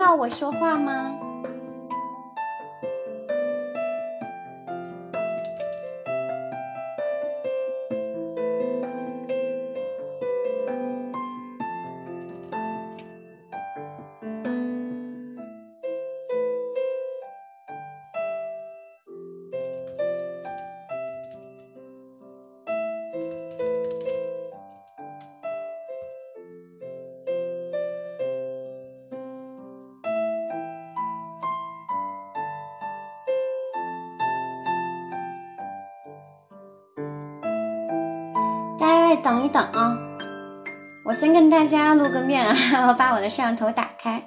到我说话吗？大家露个面啊，我把我的摄像头打开。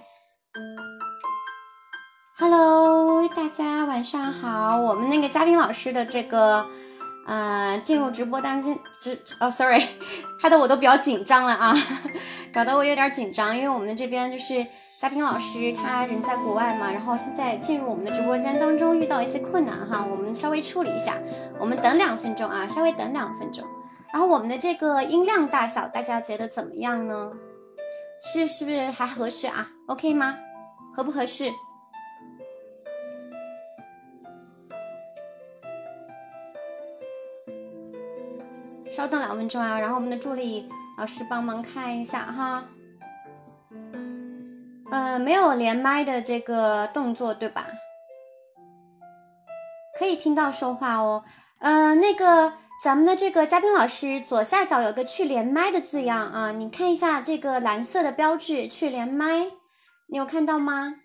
Hello，大家晚上好。我们那个嘉宾老师的这个，呃，进入直播当中，直哦，sorry，害得我都比较紧张了啊，搞得我有点紧张，因为我们这边就是嘉宾老师他人在国外嘛，然后现在进入我们的直播间当中遇到一些困难哈，我们稍微处理一下，我们等两分钟啊，稍微等两分钟。然后我们的这个音量大小，大家觉得怎么样呢？是是不是还合适啊？OK 吗？合不合适？稍等两分钟啊，然后我们的助理老师帮忙看一下哈。呃，没有连麦的这个动作对吧？可以听到说话哦。呃，那个。咱们的这个嘉宾老师左下角有个去连麦的字样啊，你看一下这个蓝色的标志去连麦，你有看到吗？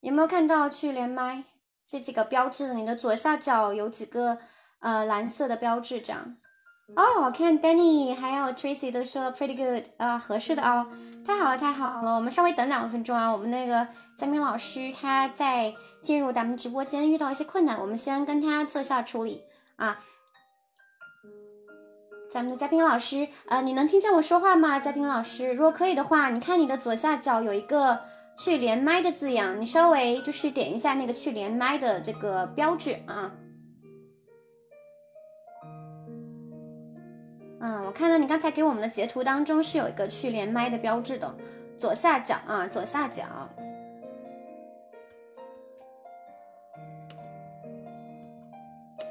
有没有看到去连麦这几个标志？你的左下角有几个呃蓝色的标志这样？哦，我看 Danny 还有 Tracy 都说 pretty good 啊，合适的哦，太好了太好了，我们稍微等两分钟啊，我们那个佳明老师他在进入咱们直播间遇到一些困难，我们先跟他做一下处理。啊，咱们的嘉宾老师，呃，你能听见我说话吗？嘉宾老师，如果可以的话，你看你的左下角有一个去连麦的字样，你稍微就是点一下那个去连麦的这个标志啊。嗯，我看到你刚才给我们的截图当中是有一个去连麦的标志的，左下角啊，左下角。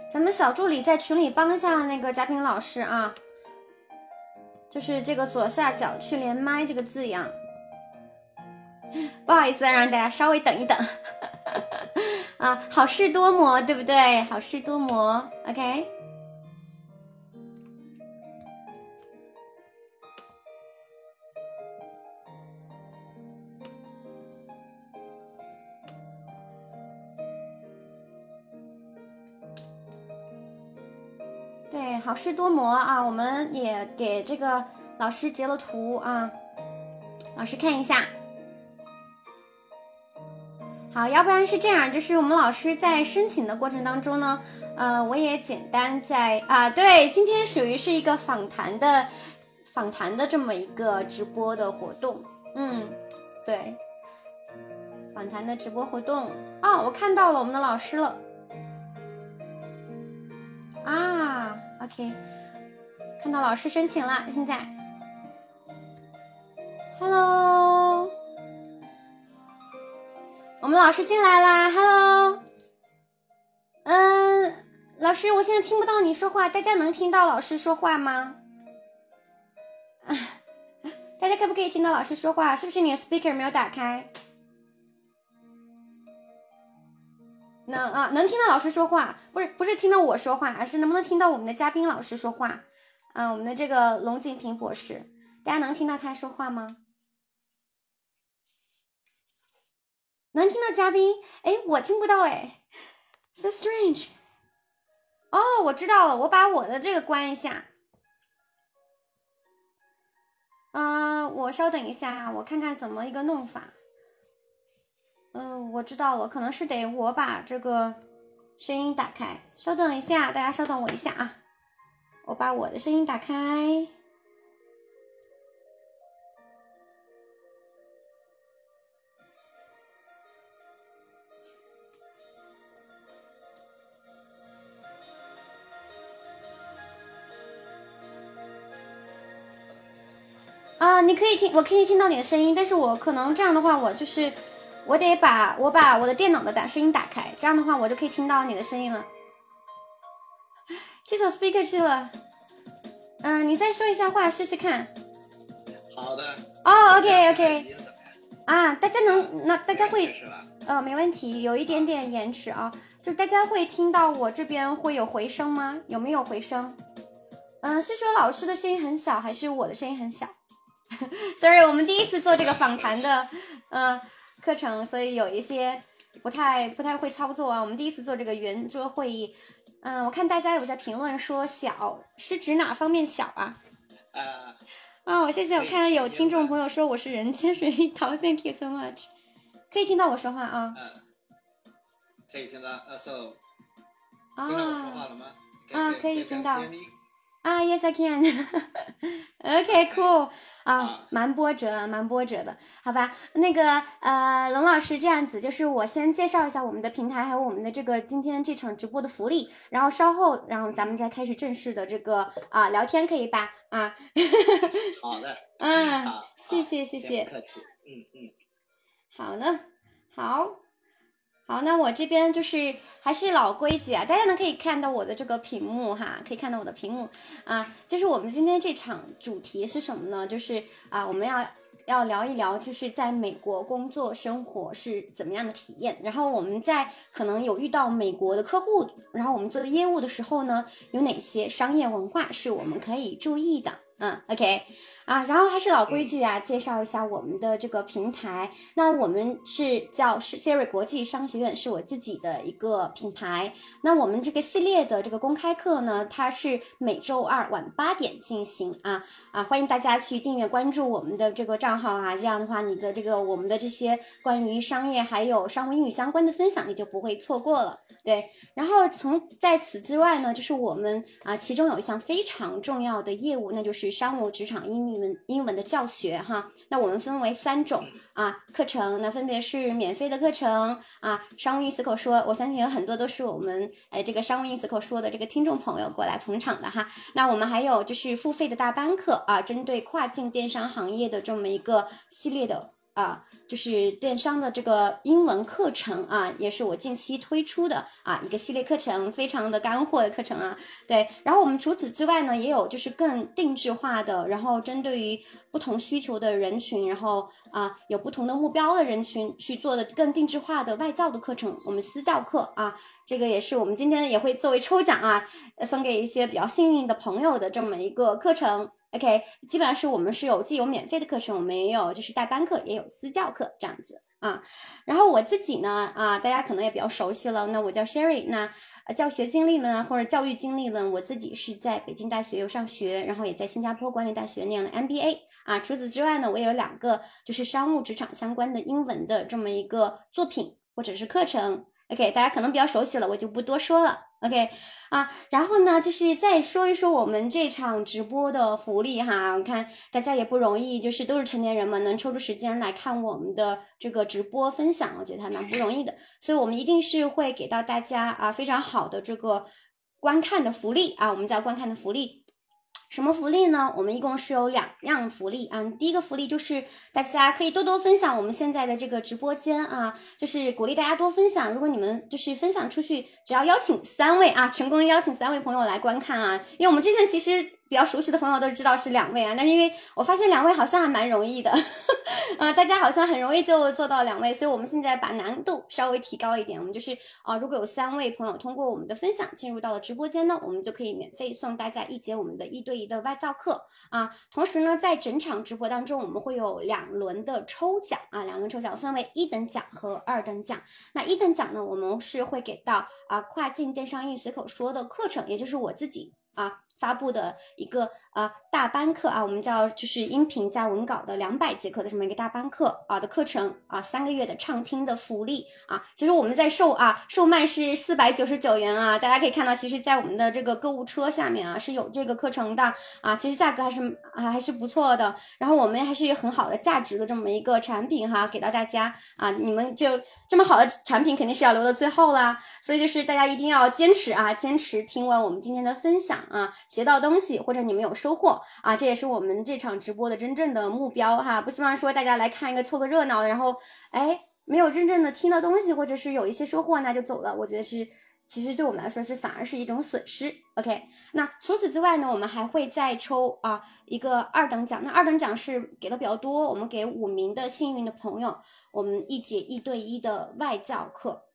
咱们小助理在群里帮一下那个贾平老师啊，就是这个左下角去连麦这个字样，不好意思，让大家稍微等一等 啊，好事多磨，对不对？好事多磨，OK。对，好事多磨啊！我们也给这个老师截了图啊，老师看一下。好，要不然是这样，就是我们老师在申请的过程当中呢，呃，我也简单在啊，对，今天属于是一个访谈的访谈的这么一个直播的活动，嗯，对，访谈的直播活动啊，我看到了我们的老师了，啊。OK，看到老师申请了，现在，Hello，我们老师进来啦，Hello，嗯，老师，我现在听不到你说话，大家能听到老师说话吗？大家可不可以听到老师说话？是不是你的 speaker 没有打开？能啊，能听到老师说话，不是不是听到我说话，而是能不能听到我们的嘉宾老师说话？啊，我们的这个龙景平博士，大家能听到他说话吗？能听到嘉宾？哎，我听不到哎，so strange。哦，我知道了，我把我的这个关一下。嗯，我稍等一下，我看看怎么一个弄法。嗯，我知道了，可能是得我把这个声音打开。稍等一下，大家稍等我一下啊，我把我的声音打开。啊，你可以听，我可以听到你的声音，但是我可能这样的话，我就是我得把我把我的电脑的打声音打开，这样的话我就可以听到你的声音了。去找 speaker 去了。嗯，你再说一下话试试看。好的。哦，OK OK。啊，大家能那大家会呃没问题，有一点点延迟啊，就大家会听到我这边会有回声吗？有没有回声？嗯，是说老师的声音很小，还是我的声音很小？Sorry，我们第一次做这个访谈的嗯课程，所以有一些不太不太会操作啊。我们第一次做这个圆桌会议，嗯，我看大家有在评论说小是指哪方面小啊？啊啊，我谢谢，我看有听众朋友说我是人间水蜜桃，Thank you so much，可以听到我说话啊？嗯，可以听到，呃，So，听到我说话了吗？啊，可以听到。啊，Yes I can。OK，Cool。啊，蛮波折，蛮波折的，好吧？那个呃，龙老师这样子，就是我先介绍一下我们的平台，还有我们的这个今天这场直播的福利，然后稍后，然后咱们再开始正式的这个啊聊天，可以吧？啊。好的。嗯，谢谢谢谢。不客气。嗯嗯。好的，好。好，那我这边就是还是老规矩啊，大家呢可以看到我的这个屏幕哈，可以看到我的屏幕啊，就是我们今天这场主题是什么呢？就是啊，我们要要聊一聊，就是在美国工作生活是怎么样的体验，然后我们在可能有遇到美国的客户，然后我们做业务的时候呢，有哪些商业文化是我们可以注意的？嗯，OK。啊，然后还是老规矩啊，介绍一下我们的这个平台。那我们是叫是 Sherry 国际商学院，是我自己的一个品牌。那我们这个系列的这个公开课呢，它是每周二晚八点进行啊啊，欢迎大家去订阅关注我们的这个账号啊。这样的话，你的这个我们的这些关于商业还有商务英语相关的分享，你就不会错过了。对，然后从在此之外呢，就是我们啊，其中有一项非常重要的业务，那就是商务职场英语。英文的教学哈，那我们分为三种啊课程，那分别是免费的课程啊，商务英随口说，我相信有很多都是我们哎这个商务英随口说的这个听众朋友过来捧场的哈。那我们还有就是付费的大班课啊，针对跨境电商行业的这么一个系列的。啊，就是电商的这个英文课程啊，也是我近期推出的啊一个系列课程，非常的干货的课程啊。对，然后我们除此之外呢，也有就是更定制化的，然后针对于不同需求的人群，然后啊有不同的目标的人群去做的更定制化的外教的课程，我们私教课啊，这个也是我们今天也会作为抽奖啊，送给一些比较幸运的朋友的这么一个课程。OK，基本上是我们是有既有免费的课程，我们也有就是代班课，也有私教课这样子啊。然后我自己呢，啊，大家可能也比较熟悉了。那我叫 Sherry，那教学经历呢，或者教育经历呢，我自己是在北京大学有上学，然后也在新加坡管理大学念了 MBA 啊。除此之外呢，我也有两个就是商务职场相关的英文的这么一个作品或者是课程。OK，大家可能比较熟悉了，我就不多说了。OK，啊，然后呢，就是再说一说我们这场直播的福利哈。我看大家也不容易，就是都是成年人嘛，能抽出时间来看我们的这个直播分享，我觉得还蛮不容易的。所以我们一定是会给到大家啊非常好的这个观看的福利啊，我们叫观看的福利。什么福利呢？我们一共是有两样福利啊。第一个福利就是大家可以多多分享我们现在的这个直播间啊，就是鼓励大家多分享。如果你们就是分享出去，只要邀请三位啊，成功邀请三位朋友来观看啊，因为我们之前其实。比较熟悉的朋友都知道是两位啊，但是因为我发现两位好像还蛮容易的，啊，大家好像很容易就做到两位，所以我们现在把难度稍微提高一点，我们就是啊，如果有三位朋友通过我们的分享进入到了直播间呢，我们就可以免费送大家一节我们的一对一的外教课啊，同时呢，在整场直播当中，我们会有两轮的抽奖啊，两轮抽奖分为一等奖和二等奖，那一等奖呢，我们是会给到啊跨境电商英随口说的课程，也就是我自己啊。发布的一个啊大班课啊，我们叫就是音频加文稿的两百节课的这么一个大班课啊的课程啊，三个月的畅听的福利啊，其实我们在售啊售卖是四百九十九元啊，大家可以看到，其实，在我们的这个购物车下面啊是有这个课程的啊，其实价格还是啊还是不错的，然后我们还是有很好的价值的这么一个产品哈，给到大家啊，你们就这么好的产品肯定是要留到最后啦，所以就是大家一定要坚持啊，坚持听完我们今天的分享啊。学到东西，或者你们有收。获啊！这也是我们这场直播的真正的目标哈！不希望说大家来看一个凑个热闹，然后哎没有真正的听到东西，或者是有一些收获那就走了。我觉得是，其实对我们来说是反而是一种损失。OK，那除此之外呢，我们还会再抽啊一个二等奖。那二等奖是给的比较多，我们给五名的幸运的朋友，我们一节一对一的外教课。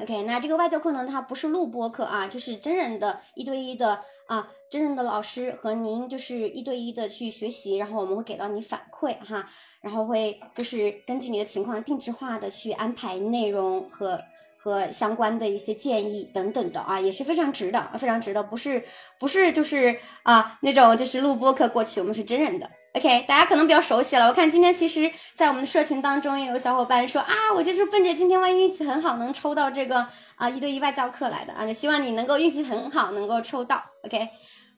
OK，那这个外教课呢，它不是录播课啊，就是真人的一对一的啊，真人的老师和您就是一对一的去学习，然后我们会给到你反馈哈，然后会就是根据你的情况定制化的去安排内容和和相关的一些建议等等的啊，也是非常值的，非常值的，不是不是就是啊那种就是录播课过去，我们是真人的。OK，大家可能比较熟悉了。我看今天其实，在我们的社群当中，也有小伙伴说啊，我就是奔着今天万一运气很好，能抽到这个啊一对一外教课来的啊。就希望你能够运气很好，能够抽到。OK，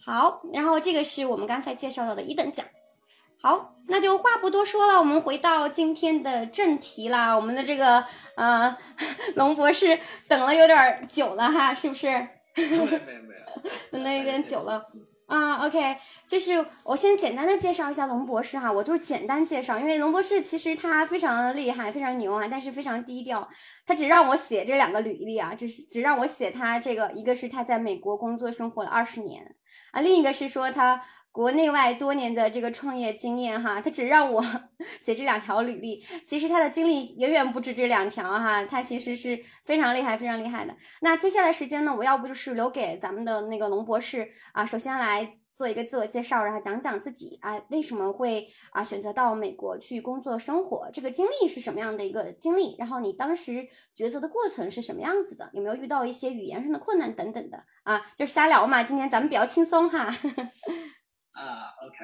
好，然后这个是我们刚才介绍到的一等奖。好，那就话不多说了，我们回到今天的正题啦。我们的这个呃 龙博士等了有点久了哈，是不是？没有没有，等的有点久了。啊，OK，就是我先简单的介绍一下龙博士哈，我就简单介绍，因为龙博士其实他非常的厉害，非常牛啊，但是非常低调，他只让我写这两个履历啊，只是只让我写他这个，一个是他在美国工作生活了二十年啊，另一个是说他。国内外多年的这个创业经验哈，他只让我写这两条履历，其实他的经历远远不止这两条哈，他其实是非常厉害、非常厉害的。那接下来时间呢，我要不就是留给咱们的那个龙博士啊，首先来做一个自我介绍，然后讲讲自己啊为什么会啊选择到美国去工作生活，这个经历是什么样的一个经历，然后你当时抉择的过程是什么样子的，有没有遇到一些语言上的困难等等的啊，就是瞎聊嘛，今天咱们比较轻松哈。啊，OK，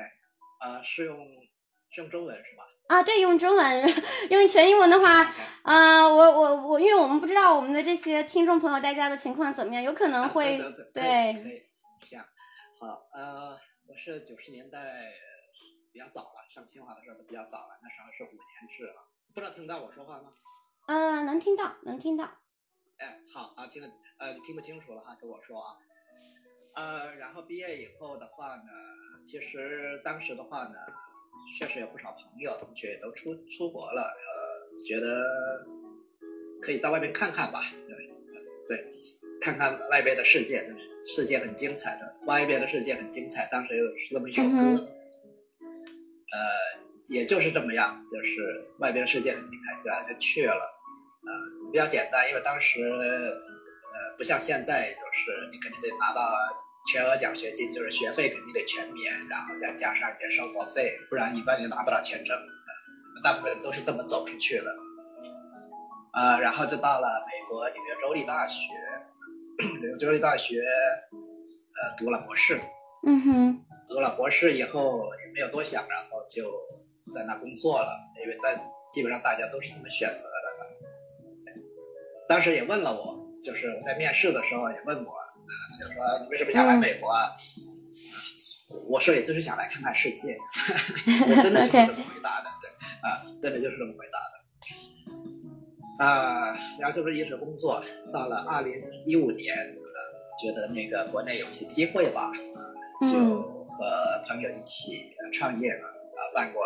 啊，是用是用中文是吧？啊，对，用中文，用全英文的话，啊，我我我，因为我们不知道我们的这些听众朋友大家的情况怎么样，有可能会对，可以样，好，呃，我是九十年代比较早了，上清华的时候都比较早了，那时候是五年制啊，不知道听到我说话吗？呃，能听到，能听到。哎，好啊，听得呃听不清楚了哈，跟我说啊，呃，然后毕业以后的话呢。其实当时的话呢，确实有不少朋友同学也都出出国了，呃，觉得可以到外面看看吧，对，对，看看外边的世界，世界很精彩的，外边的世界很精彩。当时有这么一首歌，呃，也就是这么样，就是外边的世界很精彩，对吧？就去了，呃，比较简单，因为当时呃不像现在，就是你肯定得拿到。全额奖学金就是学费肯定得全免，然后再加上一些生活费，不然一般就拿不到签证。大部分人都是这么走出去的。啊，然后就到了美国纽约州立大学，纽约州立大学，呃，读了博士。嗯哼。读了博士以后也没有多想，然后就在那工作了，因为在基本上大家都是这么选择的。当时也问了我，就是我在面试的时候也问我。就说你为什么想来美国？啊？我说也就是想来看看世界，我真的就是这么回答的，对啊，真的就是这么回答的。啊，然后就是一直工作，到了二零一五年，呃，觉得那个国内有些机会吧，啊，就和朋友一起创业了，啊，办过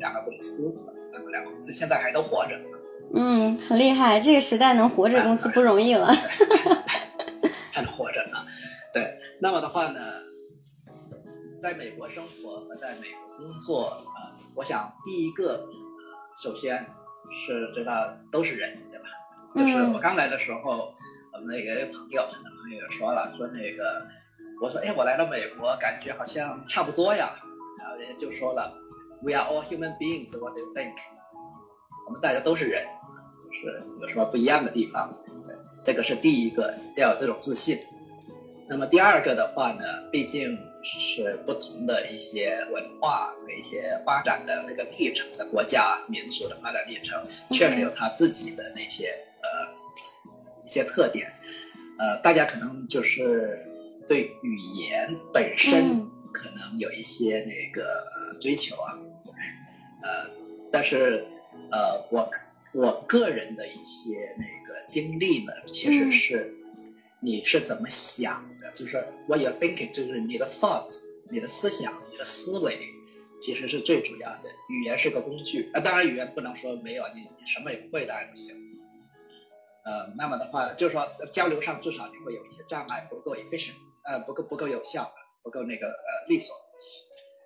两个公司，办过两个公司，现在还都活着。嗯，很厉害，这个时代能活着公司不容易了。那么的话呢，在美国生活和在美国工作啊，我想第一个，呃，首先是知道都是人，对吧？就是我刚来的时候，我们那个朋友，朋友也说了，说那个，我说，哎，我来到美国，感觉好像差不多呀。然后人家就说了，We are all human beings. What do you think？我们大家都是人，就是有什么不一样的地方？对。这个是第一个要有这种自信，那么第二个的话呢，毕竟是不同的一些文化和一些发展的那个历程的国家民族的发展历程，确实有它自己的那些呃一些特点，呃，大家可能就是对语言本身可能有一些那个追求啊，呃，但是呃我。我个人的一些那个经历呢，其实是你是怎么想就是 what you thinking，就是你的 thought 你的思想、你的思维其实是最主要的。语言是个工具啊，当然语言不能说没有，你你什么也不会当然不行。呃，那么的话，就是说交流上至少你会有一些障碍，不够 efficient，呃，不够不够有效，不够那个呃利索。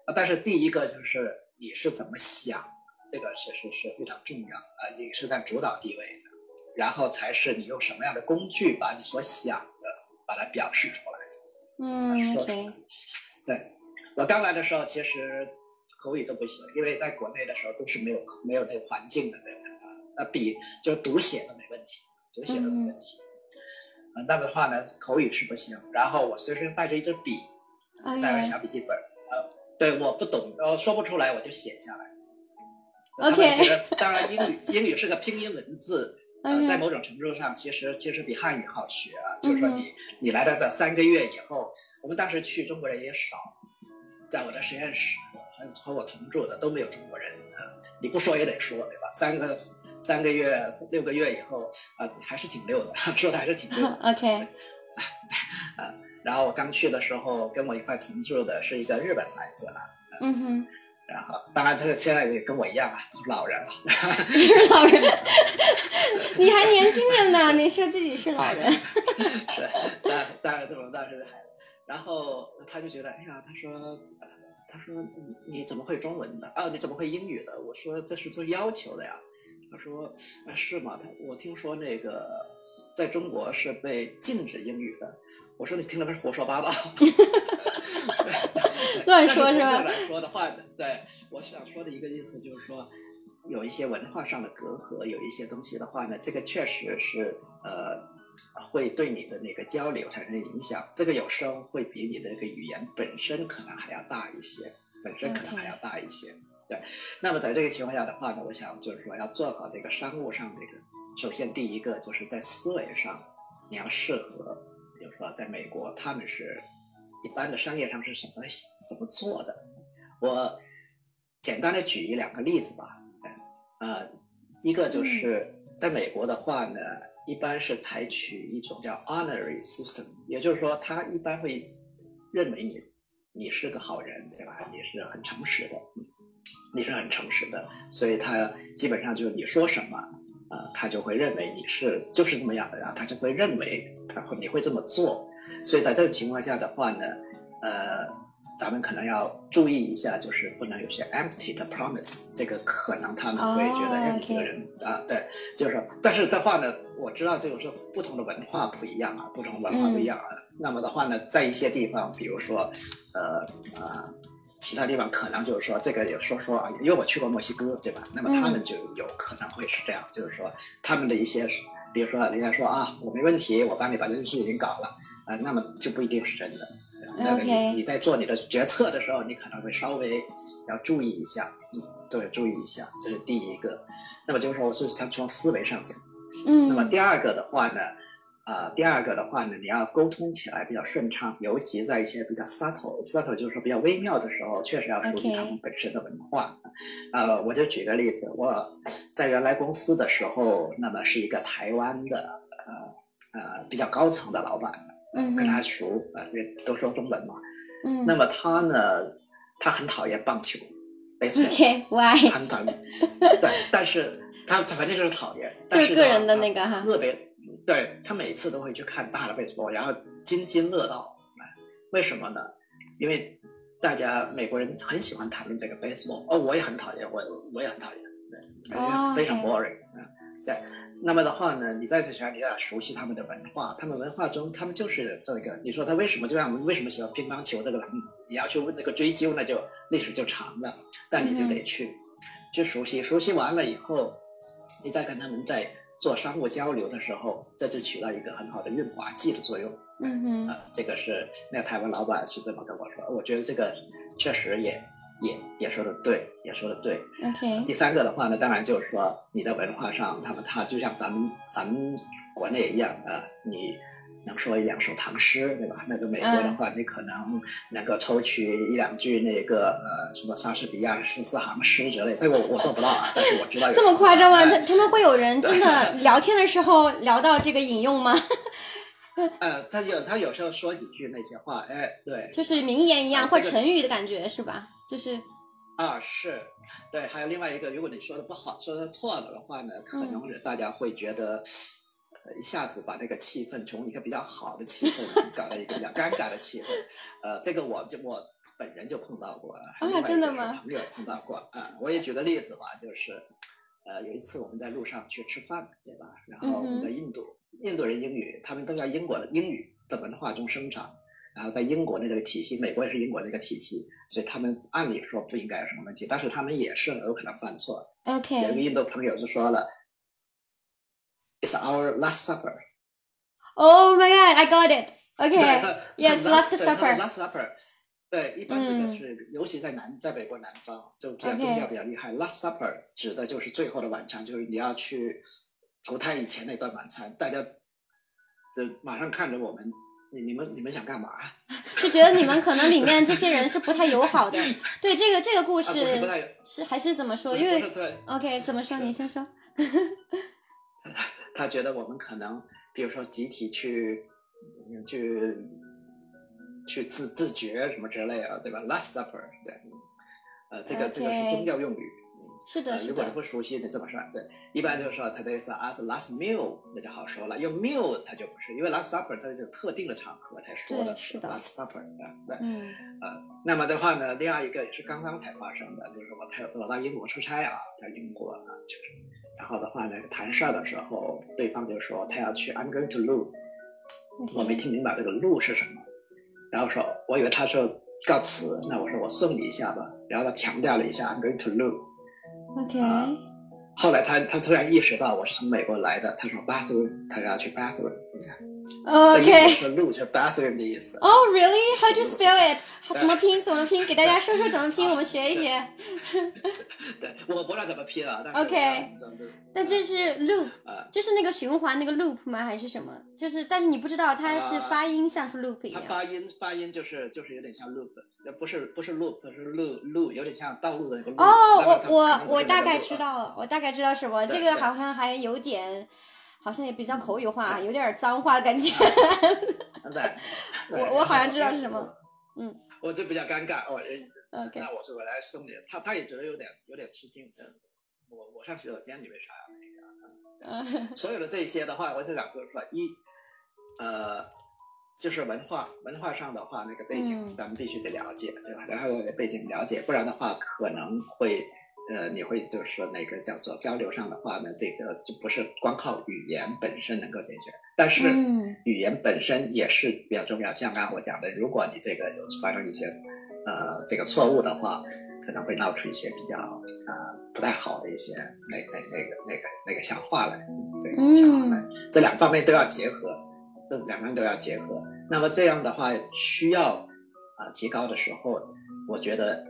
啊，但是第一个就是你是怎么想，这个其实是非常重要啊，你是在主导地位的，然后才是你用什么样的工具把你所想把它表示出来。嗯说出来。对，我刚来的时候其实口语都不行，因为在国内的时候都是没有没有那个环境的，对吧？啊，那笔就读写都没问题，读写都没问题。啊，那么的话呢，口语是不行。然后我随身带着一支笔，带个小笔记本，呃，对，我不懂，呃，说不出来我就写下来。OK 当然英语英语是个拼音文字，呃，在某种程度上，其实其实比汉语好学啊。就是说你你来了的三个月以后，我们当时去中国人也少，在我的实验室和和我同住的都没有中国人啊、你不说也得说对吧？三个三个月六个月以后啊、还是挺溜的，说的还是挺溜的。OK，啊然后我刚去的时候，跟我一块同住的是一个日本孩子啊，嗯哼，然后当然这个现在也跟我一样啊，都是老人了。你 是老人，你还年轻着呢，你说自己是老人。是，大大概这种大学的孩子，然后他就觉得，哎呀，他说，呃他说你你怎么会中文的？啊，你怎么会英语的？我说这是做要求的呀。他说，啊是吗？他我听说那个在中国是被禁止英语的。我说你听了不是胡说八道？乱说是吧但是从这来说的话，对我想说的一个意思就是说，有一些文化上的隔阂，有一些东西的话呢，这个确实是呃会对你的那个交流产生影响。这个有时候会比你的那个语言本身可能还要大一些，本身可能还要大一些。对，那么在这个情况下的话呢，我想就是说要做好这个商务上这个，首先第一个就是在思维上你要适合，比如说在美国他们是一般的商业上是怎么怎么做的。我简单的举一两个例子吧。对，呃，一个就是在美国的话呢，一般是采取一种叫 honorary system，也就是说，他一般会认为你你是个好人，对吧？你是很诚实的，嗯你是很诚实的，所以他基本上就是你说什么，呃，他就会认为你是就是这么样的然后，他就会认为他会你会这么做。所以在这个情况下的话呢，呃，咱们可能要注意一下，就是不能有些 empty 的 promise，这个可能他们会觉得，你这个人啊，对，就是说，但是的话呢，我知道这个是不同的文化不一样啊，不同文化不一样啊。那么的话呢，在一些地方，比如说，呃呃。其他地方可能就是说这个也说说啊，因为我去过墨西哥，对吧？那么他们就有可能会是这样，就是说他们的一些，比如说人家说啊，我没问题，我帮你把这件事情搞了，啊、那么就不一定是真的。对那个你你在做你的决策的时候，你可能会稍微要注意一下，嗯，对，注意一下，这是第一个。那么就是说，我是从从思维上讲。那么嗯第二个的话呢，啊、第二个的话呢，你要沟通起来比较顺畅，尤其在一些比较 subtle，subtle 就是说比较微妙的时候，确实要熟悉他们本身的文化。呃，我就举个例子，我在原来公司的时候，那么是一个台湾的呃呃比较高层的老板，嗯跟他哼熟，呃，因为都说中文嘛。嗯那么他呢，他很讨厌棒球，baseball。，OK，Why？很讨厌，对，但是他他反正就是讨厌，但就是个人的那个哈特别，对他每次都会去看大的 baseball，然后津津乐道。哎为什么呢？因为大家美国人很喜欢谈论这个 baseball，哦，我也很讨厌，我我也很讨厌，对，非常 boring，嗯，对。那么的话呢，你在此前你要熟悉他们的文化，他们文化中他们就是这个。你说他为什么这样？为什么喜欢乒乓球这个？嗯你要去问那个追究，那就历史就长了。但你就得去、去熟悉，熟悉完了以后，你再跟他们在做商务交流的时候，这就起到一个很好的润滑剂的作用嗯哼啊。这个是那个台湾老板是这么跟我说，我觉得这个确实也也也说的对，也说的对。，OK，第三个的话呢，当然就是说你的文化上，他们他就像咱们咱们国内一样啊，你能说一两首唐诗，对吧？那个美国的话，你可能能够抽取一两句那个呃什么莎士比亚十四行诗之类，这个我我做不到啊，但是我知道有这么夸张吗？哎他他们会有人真的 聊天的时候聊到这个引用吗？呃，他有他有时候说几句那些话，哎，对，就是名言一样，或成语的感觉是吧？就是啊，是，对，还有另外一个，如果你说的不好，说的错了的话呢，可嗯能是大家会觉得，呃，一下子把这个气氛从一个比较好的气氛搞到一个比较尴尬的气氛。呃，这个我就我本人就碰到过，还有另外一个真的吗是朋友碰到过啊、我也举个例子吧，就是，呃，有一次我们在路上去吃饭，对吧？然后我们在印度，印度人英语，他们都在英国的英语的文化中生长。然后在英国的这个体系，美国也是英国的一个体系，所以他们按理说不应该有什么问题，但是他们也是有可能犯错。OK，有一个。印度朋友就说了，It's our last supper。Oh my god, I got it. OK. 他 Yes, 他 last supper. last supper。对，一般这个嗯是，尤其在南，在美国南方，就这样比较比较厉害。Last supper 指的就是最后的晚餐，就是你要去投胎以前那段晚餐，大家就马上看着我们，你你们你们想干嘛？啊，就觉得你们可能里面这些人是不太友好的。对这个这个故不事是还是怎么说？因为对。OK 怎么说？你先说。他觉得我们可能，比如说集体去，嗯去去自自觉什么之类啊，对吧？Last Supper，对，呃，这个这个是宗教用语。是的，呃，是的如果你。不熟悉，你这么说，对，一般就是说 today's as last meal，那就好说了。用 meal 它就不是，因为 last supper 它是特定的场合才说的是的。last supper 啊，对，嗯。呃，那么的话呢，另外一个也是刚刚才发生的，就是我他我到英国出差啊，在英国啊，就是，然后的话呢，谈事儿的时候，对方就说他要去，I'm going to Lou，我没听明白这个 loo 是什么，然后说，我以为他说告辞，那我说我送你一下吧，然后他强调了一下 I'm going to Lu，OK 啊后来他他突然意识到我是从美国来的，他说 bathroom，他要去 bathroom，OK。说 Lu 就是 bathroom 的意思，Oh really? How do you spell it? 怎么拼？怎么拼？给大家说说怎么拼，我们学一学。对，我不知道怎么拼了，OK 真的但这是 loop，啊。就是那个循环那个 loop 吗？还是什么？就是，但是你不知道它是啊发音像是 loop 一样。它发音发音就是就是有点像 loop，这不是不是 loop，是路路，有点像道路的那个路。哦，我我我大概。知道了，我大概知道什么。这个好像还有点，好像也比较口语化，有点脏话的感觉。对，我我好像知道是什么。嗯，我就比较尴尬，我 OK，那我是我来送你，他他也觉得有点有点吃惊。嗯，我我上洗手间，你为啥要那个？嗯所有的这些的话，我是想就是说，一，呃，就是文化文化上的话，那个背景嗯咱们必须得了解，对吧？然后背景了解，不然的话可能会，呃，你会就是说那个叫做交流上的话呢，这个就不是光靠语言本身能够解决，但是嗯语言本身也是比较重要。像刚才我讲的，如果你这个有发生一些呃这个错误的话，可能会闹出一些比较呃不太好的一些那那那个那个那个笑话来，对，嗯笑话来，这两方面都要结合，这两方面都要结合。那么这样的话，需要啊、提高的时候，我觉得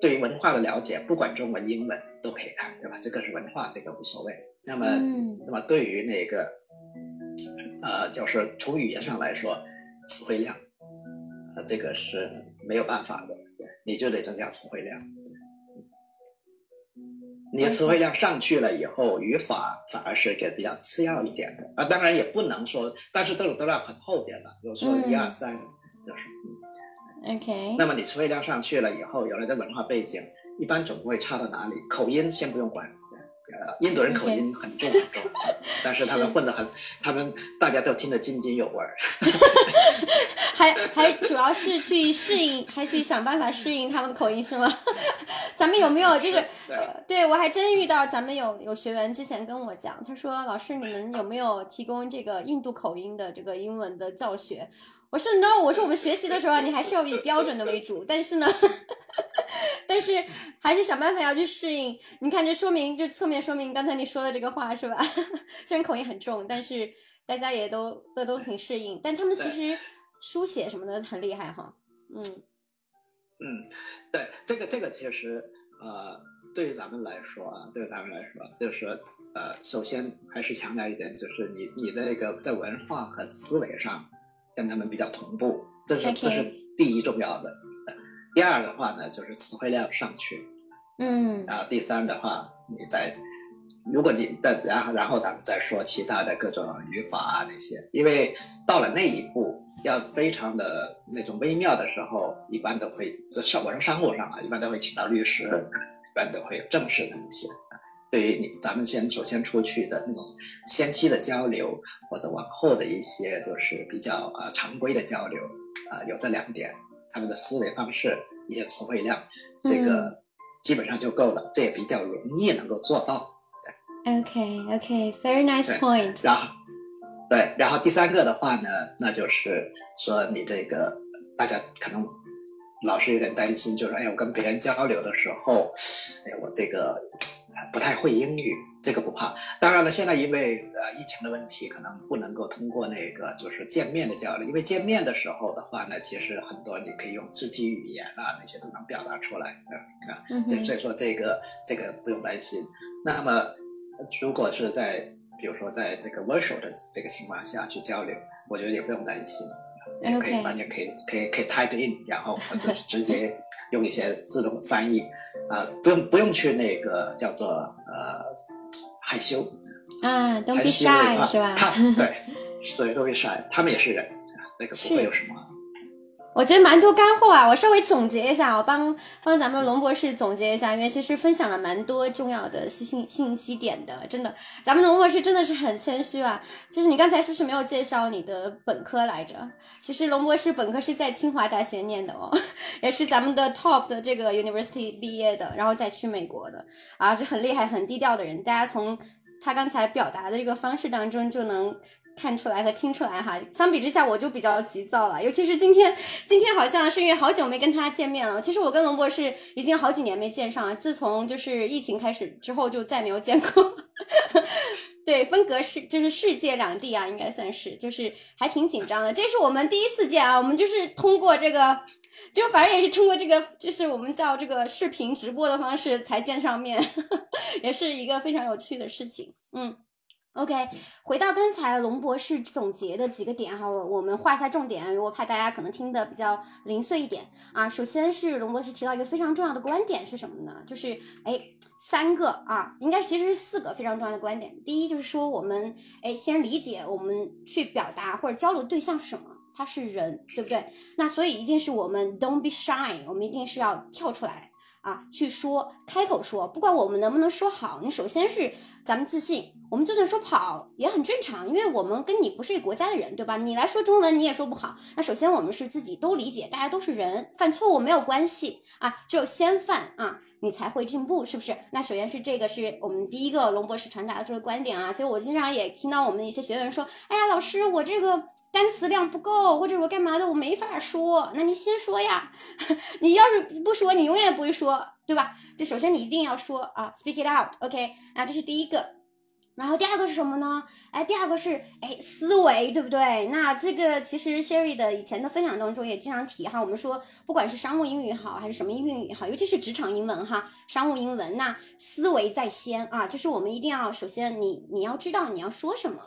对于文化的了解，不管中文、英文都可以看，对吧？这个是文化，这个无所谓。那么，嗯那么对于那个呃，就是从语言上来说，词汇量，呃，这个是没有办法的，对，你就得增加词汇量。你的词汇量上去了以后，语法反而是一个比较次要一点的啊。当然也不能说，但是这种都要很后边了，比如说嗯一二三，就是嗯。，OK，那么你词汇量上去了以后，有了的文化背景，一般总不会差到哪里。口音先不用管，呃，印度人口音很重很重，但是他们混得很，他们大家都听得津津有味儿。还还主要是去适应，还去想办法适应他们的口音是吗？咱们有没有就是对呃对我还真遇到，咱们有有学员之前跟我讲，他说老师你们有没有提供这个印度口音的这个英文的教学？我说 no，我说我们学习的时候你还是要以标准的为主，但是呢，但是还是想办法要去适应。你看这说明就侧面说明刚才你说的这个话是吧？虽然口音很重，但是大家也都都都挺适应，但他们其实书写什么的很厉害哈，嗯嗯，对，这个这个其实呃，对于咱们来说啊，对于咱们来说，就是呃，首先还是强调一点，就是你你的一个在文化和思维上跟他们比较同步，这是这是第一重要的。第二的话呢，就是词汇量上去，嗯然后第三的话，你再如果你再然后然后咱们再说其他的各种语法啊那些，因为到了那一步要非常的那种微妙的时候，一般都会在商我说商务上啊，一般都会请到律师，一般都会有正式的那些。对于你咱们先首先出去的那种先期的交流，或者往后的一些就是比较啊常规的交流啊，有这两点，他们的思维方式、一些词汇量，这个基本上就够了，这也比较容易能够做到。OK OK，very nice point。然后，对，然后第三个的话呢，那就是说你这个大家可能老是有点担心，就是哎呀，我跟别人交流的时候，哎呀，我这个呃不太会英语，这个不怕。当然了，现在因为呃疫情的问题，可能不能够通过那个就是见面的交流，因为见面的时候的话呢，其实很多你可以用肢体语言啊那些都能表达出来的啊。嗯哼这所以说这个这个不用担心。那么如果是在比如说在这个 virtual 的这个情况下去交流，我觉得也不用担心，也可以完全可以可以可以 type in，然后我就直接 用一些自动翻译啊、不用不用去那个叫做呃害羞，啊为 shy 啊是吧？他对，所以都会 shy，他们也是人，那个不会有什么。我觉得蛮多干货啊，我稍微总结一下，我帮帮咱们龙博士总结一下，因为其实分享了蛮多重要的信信息点的，真的，咱们龙博士真的是很谦虚啊。就是你刚才是不是没有介绍你的本科来着？其实龙博士本科是在清华大学念的哦，也是咱们的 top 的这个 university 毕业的，然后再去美国的啊，是很厉害、很低调的人。大家从他刚才表达的这个方式当中就能。看出来和听出来哈，相比之下我就比较急躁了，尤其是今天，今天好像是因为好久没跟他见面了。其实我跟龙博士已经好几年没见上了，自从就是疫情开始之后就再没有见过。对，分隔世就是世界两地啊，应该算是，就是还挺紧张的。这是我们第一次见啊，我们就是通过这个，就反正也是通过这个，就是我们叫这个视频直播的方式才见上面，也是一个非常有趣的事情。嗯。OK，回到刚才龙博士总结的几个点哈，我我们画一下重点，我怕大家可能听的比较零碎一点啊。首先是龙博士提到一个非常重要的观点是什么呢？就是哎，三个啊，应该其实是四个非常重要的观点。第一就是说，我们哎先理解我们去表达或者交流对象是什么，他是人，对不对？那所以一定是我们 don't be shy，我们一定是要跳出来啊，去说，开口说，不管我们能不能说好，你首先是咱们自信。我们就算说跑也很正常，因为我们跟你不是一个国家的人，对吧？你来说中文你也说不好。那首先我们是自己都理解，大家都是人，犯错误没有关系啊，只有先犯啊，你才会进步，是不是？那首先是这个是我们第一个龙博士传达的这个观点啊。所以我经常也听到我们的一些学员说，哎呀，老师，我这个单词量不够，或者我干嘛的，我没法说。那你先说呀，你要是不说，你永远不会说，对吧？就首先你一定要说啊，speak it out，OK，、啊这是第一个。然后第二个是什么呢？哎，第二个是哎思维，对不对？那这个其实 Sherry 的以前的分享当中也经常提哈，我们说不管是商务英语好还是什么英语好，尤其是职场英文哈，商务英文，那思维在先啊，就是我们一定要首先你你要知道你要说什么，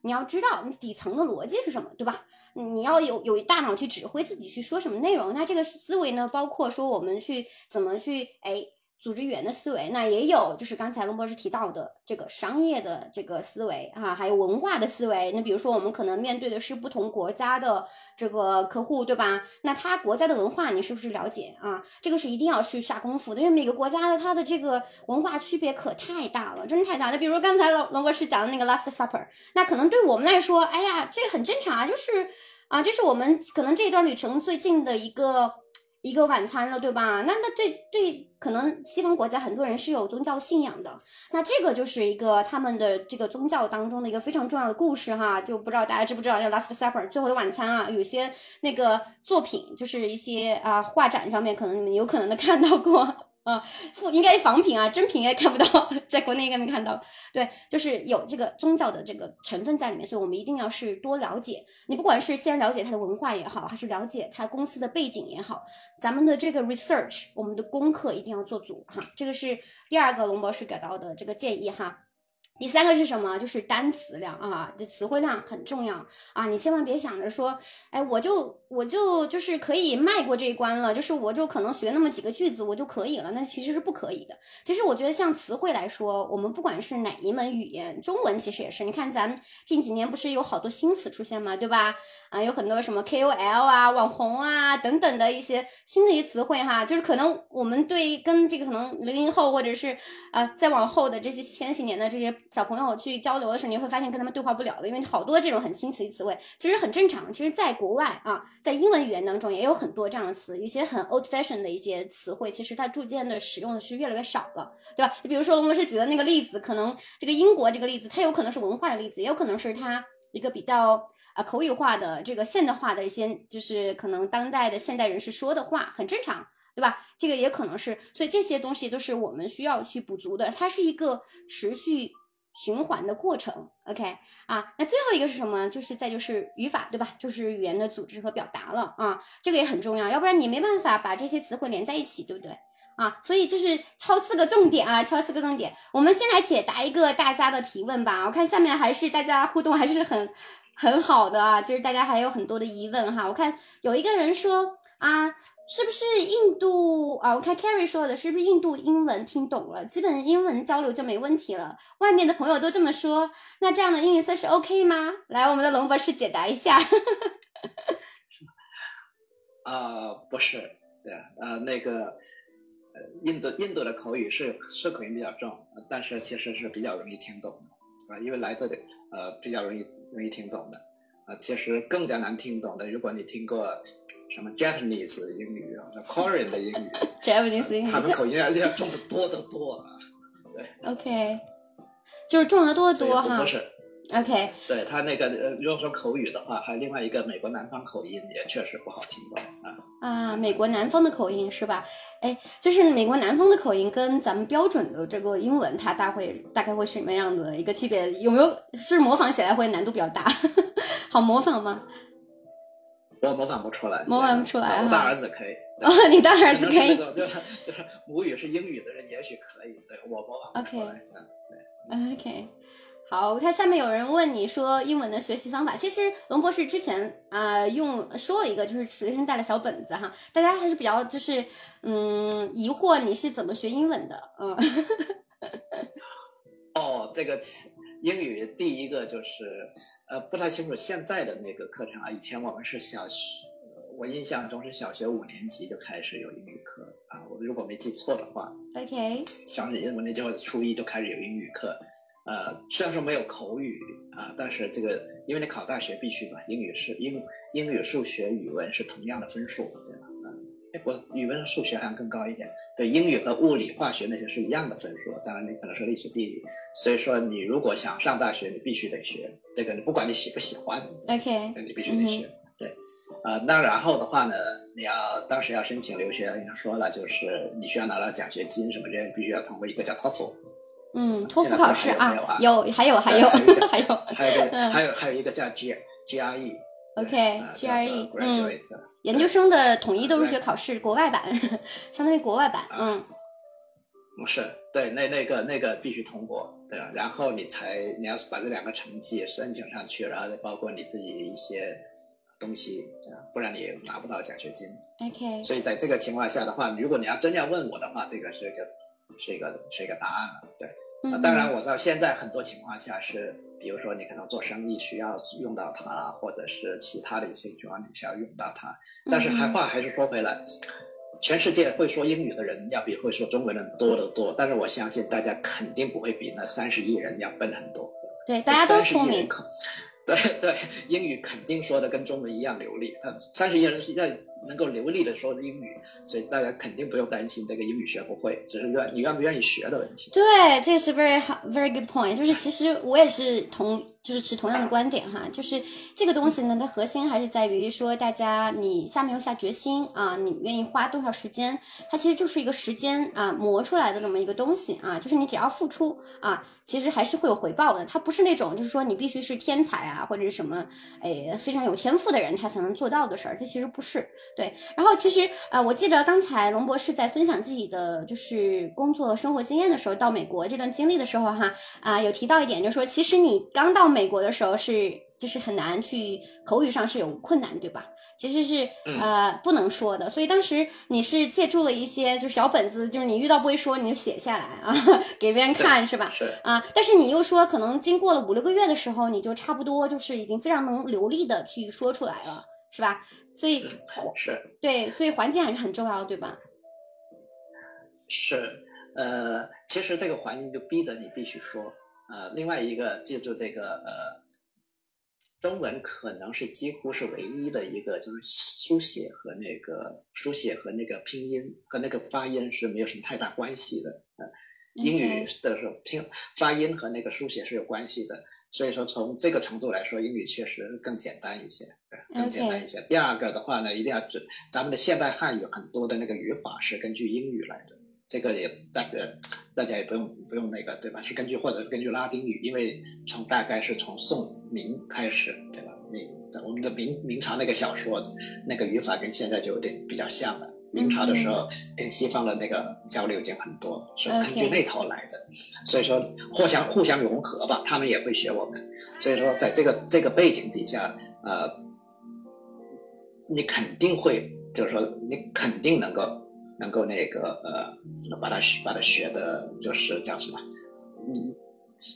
你要知道你底层的逻辑是什么，对吧？你要有有大脑去指挥自己去说什么内容。那这个思维呢，包括说我们去怎么去哎。组织语言的思维，那也有就是刚才龙博士提到的这个商业的这个思维、啊，还有文化的思维。那比如说我们可能面对的是不同国家的这个客户，对吧？那他国家的文化你是不是了解啊？这个是一定要去下功夫的，因为每个国家的它的这个文化区别可太大了，真的太大了。比如刚才龙龙博士讲的那个 Last Supper，那可能对我们来说，哎呀，这很正常啊，就是啊，这是我们可能这段旅程最近的一个。一个晚餐了，对吧？那那对对，可能西方国家很多人是有宗教信仰的，那这个就是一个他们的这个宗教当中的一个非常重要的故事哈，就不知道大家知不知道叫 Last Supper 最后的晚餐啊？有些那个作品就是一些啊画展上面可能你们有可能的看到过。啊，副应该仿品啊，真品应该看不到，在国内应该没看到。对，就是有这个宗教的这个成分在里面，所以我们一定要是多了解。你不管是先了解它的文化也好，还是了解它公司的背景也好，咱们的这个 research，我们的功课一定要做足哈。这个是第二个龙博士给到的这个建议哈。第三个是什么？就是单词量啊，这词汇量很重要啊！你千万别想着说，哎，我就我就就是可以迈过这一关了，就是我就可能学那么几个句子我就可以了，那其实是不可以的。其实我觉得像词汇来说，我们不管是哪一门语言，中文其实也是。你看咱近几年不是有好多新词出现吗？对吧？啊，有很多什么 KOL 啊、网红啊等等的一些新的一些词汇哈，就是可能我们对跟这个可能零零后或者是啊再往后的这些千禧年的这些。小朋友去交流的时候，你会发现跟他们对话不了的，因为好多这种很新奇的词汇，其实很正常。其实，在国外啊，在英文语言当中也有很多这样的词，一些很 old fashion 的一些词汇，其实它逐渐的使用的是越来越少了，对吧？就比如说我们是举的那个例子，可能这个英国这个例子，它有可能是文化的例子，也有可能是它一个比较啊口语化的这个现代化的一些，就是可能当代的现代人士说的话，很正常。对吧？这个也可能是，所以这些东西都是我们需要去补足的，它是一个持续。循环的过程，OK 啊，那最后一个是什么？就是再就是语法，对吧？就是语言的组织和表达了啊，这个也很重要，要不然你没办法把这些词汇连在一起，对不对？啊，所以就是敲四个重点啊，敲四个重点。我们先来解答一个大家的提问吧。我看下面还是大家互动还是很很好的啊，就是大家还有很多的疑问哈。我看有一个人说啊。是不是印度啊？我看 Carrie 说的，是不是印度英文听懂了，基本英文交流就没问题了？外面的朋友都这么说，那这样的英语算是 OK 吗？来，我们的龙博士解答一下。啊，不是，对，呃，那个，呃，印度印度的口语是是口音比较重，但是其实是比较容易听懂的，啊，因为来这里，呃，比较容易容易听懂的，啊，其实更加难听懂的，如果你听过。什么 Japanese 英语啊那，Korean 的英语，Japanese 英语，他们口音要要重的多得多啊。对，OK，就是重的多得多哈。不是，OK，对他那个呃，如果说口语的话，还有另外一个美国南方口音也确实不好听懂啊。啊，美国南方的口音是吧？哎，就是美国南方的口音跟咱们标准的这个英文，它大会大概会是什么样子一个区别？有没有是模仿起来会难度比较大？好模仿吗？我模仿不出来，模仿不出来。我大儿子可以。哦，你大儿子可以。就是就是母语是英语的人，也许可以。对我模仿不出来。OK。OK。好，我看下面有人问你说英文的学习方法。其实龙博士之前啊用说了一个，就是随身带了小本子哈。大家还是比较就是嗯疑惑你是怎么学英文的嗯。哦，这个。英语第一个就是，呃，不太清楚现在的那个课程啊。以前我们是小学，我印象中是小学五年级就开始有英语课啊。我如果没记错的话，OK。小学五年级或者初一就开始有英语课，呃，虽然说没有口语啊，但是这个因为你考大学必须嘛，英语是英英语、数学、语文是同样的分数，对吧？嗯，哎，不，语文、数学好像更高一点。对，英语和物理、化学那些是一样的分数，当然你可能是历史、地理。所以说，你如果想上大学，你必须得学这个，你不管你喜不喜欢，OK，你必须得学。对，啊，那然后的话呢，你要当时要申请留学，已经说了，就是你需要拿到奖学金什么这些，必须要通过一个叫托福。嗯，托福考试啊，有，还有，还有，还有，还有个，还有还有一个叫 G GRE。OK，GRE，嗯，研究生的统一都是学考试，国外版，相当于国外版，嗯，不是，对，那那个那个必须通过，对吧？然后你才你要把这两个成绩申请上去，然后再包括你自己一些东西，不然你拿不到奖学金。OK，所以在这个情况下的话，如果你要真要问我的话，这个是一个是一个是一个答案了，对。当然我知道现在很多情况下是，比如说你可能做生意需要用到它，或者是其他的一些情况你需要用到它。但是还话还是说回来，全世界会说英语的人要比会说中文人多得多。但是我相信大家肯定不会比那三十亿人要笨很多。对，大家都聪明。对对，英语肯定说的跟中文一样流利。他三十亿人要能够流利的说英语，所以大家肯定不用担心这个英语学不会，只是愿你愿不愿意学的问题。对，这个是 very 好 very good point。就是其实我也是同就是持同样的观点哈，就是这个东西呢，它核心还是在于说大家你下面要下决心啊，你愿意花多少时间，它其实就是一个时间啊磨出来的那么一个东西啊，就是你只要付出啊。其实还是会有回报的，他不是那种就是说你必须是天才啊，或者是什么，哎，非常有天赋的人他才能做到的事儿，这其实不是。对，然后其实呃，我记得刚才龙博士在分享自己的就是工作生活经验的时候，到美国这段经历的时候哈啊、有提到一点，就是说其实你刚到美国的时候是就是很难去口语上是有困难，对吧？其实是嗯呃不能说的，所以当时你是借助了一些就是小本子，就是你遇到不会说你就写下来啊，给别人看是吧？是啊，但是你又说，可能经过了五六个月的时候，你就差不多就是已经非常能流利的去说出来了，是吧？所以是对，所以环境还是很重要的，对吧？是，呃，其实这个环境就逼得你必须说，呃，另外一个记住这个呃，中文可能是几乎是唯一的一个，就是书写和那个书写和那个拼音和那个发音是没有什么太大关系的，呃，英语的时候拼发音和那个书写是有关系的。所以说，从这个程度来说，英语确实更简单一些，对，更简单一些。第二个的话呢，一定要准，咱们的现代汉语很多的那个语法是根据英语来的，这个也大家大家也不用不用那个对吧？是根据或者根据拉丁语，因为从大概是从宋明开始对吧？你我们的明明朝那个小说，那个语法跟现在就有点比较像了。明朝的时候跟西方的那个交流已经很多，是根据那头来的，所以说互相互相融合吧，他们也会学我们。所以说，在这个这个背景底下，呃，你肯定会，就是说，你肯定能够能够那个呃，把它学把它学的，就是叫什么，嗯，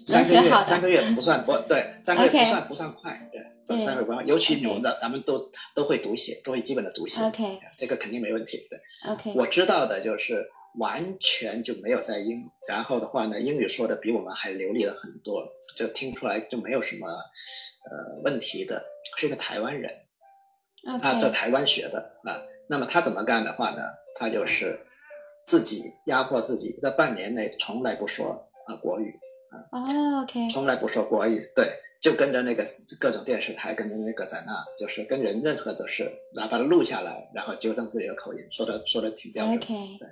三个月三个月不算不对，三个月不算不算快，对，对三个月不算，尤其们的咱们都都会读写，都会基本的读写 OK 这个肯定没问题的。OK，我知道的就是完全就没有在英，然后的话呢，英语说的比我们还流利了很多，就听出来就没有什么呃问题的，是一个台湾人，他在台湾学的啊。那么他怎么干的话呢？他就是自己压迫自己，在半年内从来不说啊国语，啊 OK 从来不说国语，对，就跟着那个各种电视台，跟着那个在那，就是跟人任何都是，拿把它录下来，然后纠正自己的口音，说的说的挺标准。OK 对。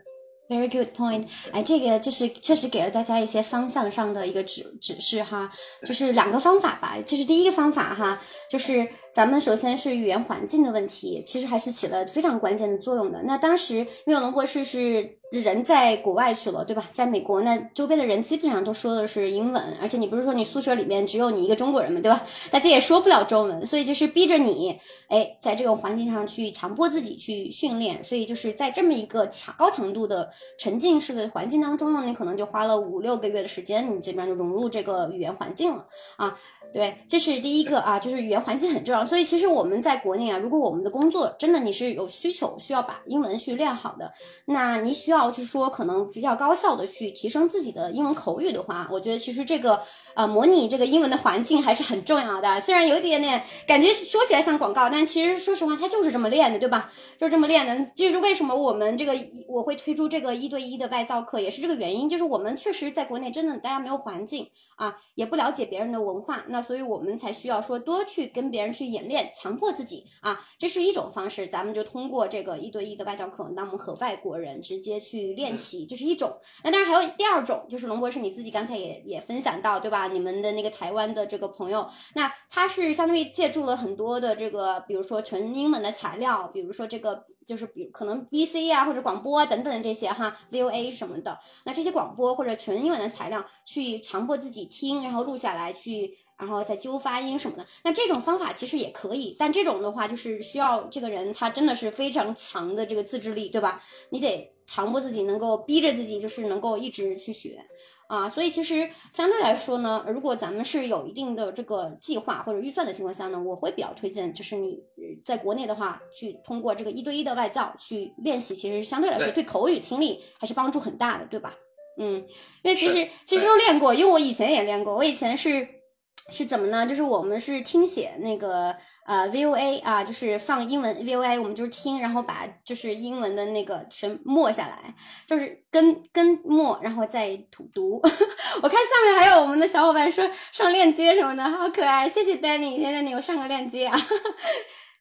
Very good point，哎，这个就是确实给了大家一些方向上的一个指指示哈，就是两个方法吧。就是第一个方法哈，就是咱们首先是语言环境的问题，其实还是起了非常关键的作用的。那当时因为龙博士是人在国外去了，对吧？在美国，那周边的人基本上都说的是英文，而且你不是说你宿舍里面只有你一个中国人嘛，对吧？大家也说不了中文，所以就是逼着你，哎，在这种环境上去强迫自己去训练，所以就是在这么一个强高强度的沉浸式的环境当中呢，你可能就花了五六个月的时间，你基本上就融入这个语言环境了啊。对，这是第一个啊，就是语言环境很重要。所以其实我们在国内啊，如果我们的工作真的你是有需求，需要把英文去练好的，那你需要就是说可能比较高效的去提升自己的英文口语的话，我觉得其实这个呃模拟这个英文的环境还是很重要的。虽然有一点点感觉说起来像广告，但其实说实话它就是这么练的，对吧？就是这么练的。就是为什么我们这个我会推出这个一对一的外教课，也是这个原因。就是我们确实在国内真的大家没有环境啊，也不了解别人的文化，那所以我们才需要说多去跟别人去演练，强迫自己啊，这是一种方式。咱们就通过这个一对一的外教课，那我们和外国人直接练习，这是一种。那当然还有第二种，就是龙博士你自己刚才也也分享到，对吧？你们的那个台湾的这个朋友，那他是相当于借助了很多的这个，比如说纯英文的材料，比如说这个就是比可能 VC 啊或者广播啊等等这些哈，VOA 什么的，那这些广播或者纯英文的材料，去强迫自己听，然后录下来去。然后再纠发音什么的，那这种方法其实也可以，但这种的话就是需要这个人他真的是非常强的这个自制力，对吧？你得强迫自己，能够逼着自己，就是能够一直去学。啊，所以其实相对来说呢，如果咱们是有一定的这个计划或者预算的情况下呢，我会比较推荐，就是你呃在国内的话，去通过这个一对一的外教去练习，其实相对来说对对口语听力还是帮助很大的，对吧？嗯，因为其实其实都练过，因为我以前也练过，我以前是是怎么呢？就是我们是听写那个呃 VOA 啊，就是放英文 VOA，我们就是听，然后把就是英文的那个全默下来，就是跟跟默，然后再吐读。我看下面还有我们的小伙伴说上链接什么的，好可爱，谢谢 Danny，谢谢 Danny，我上个链接啊。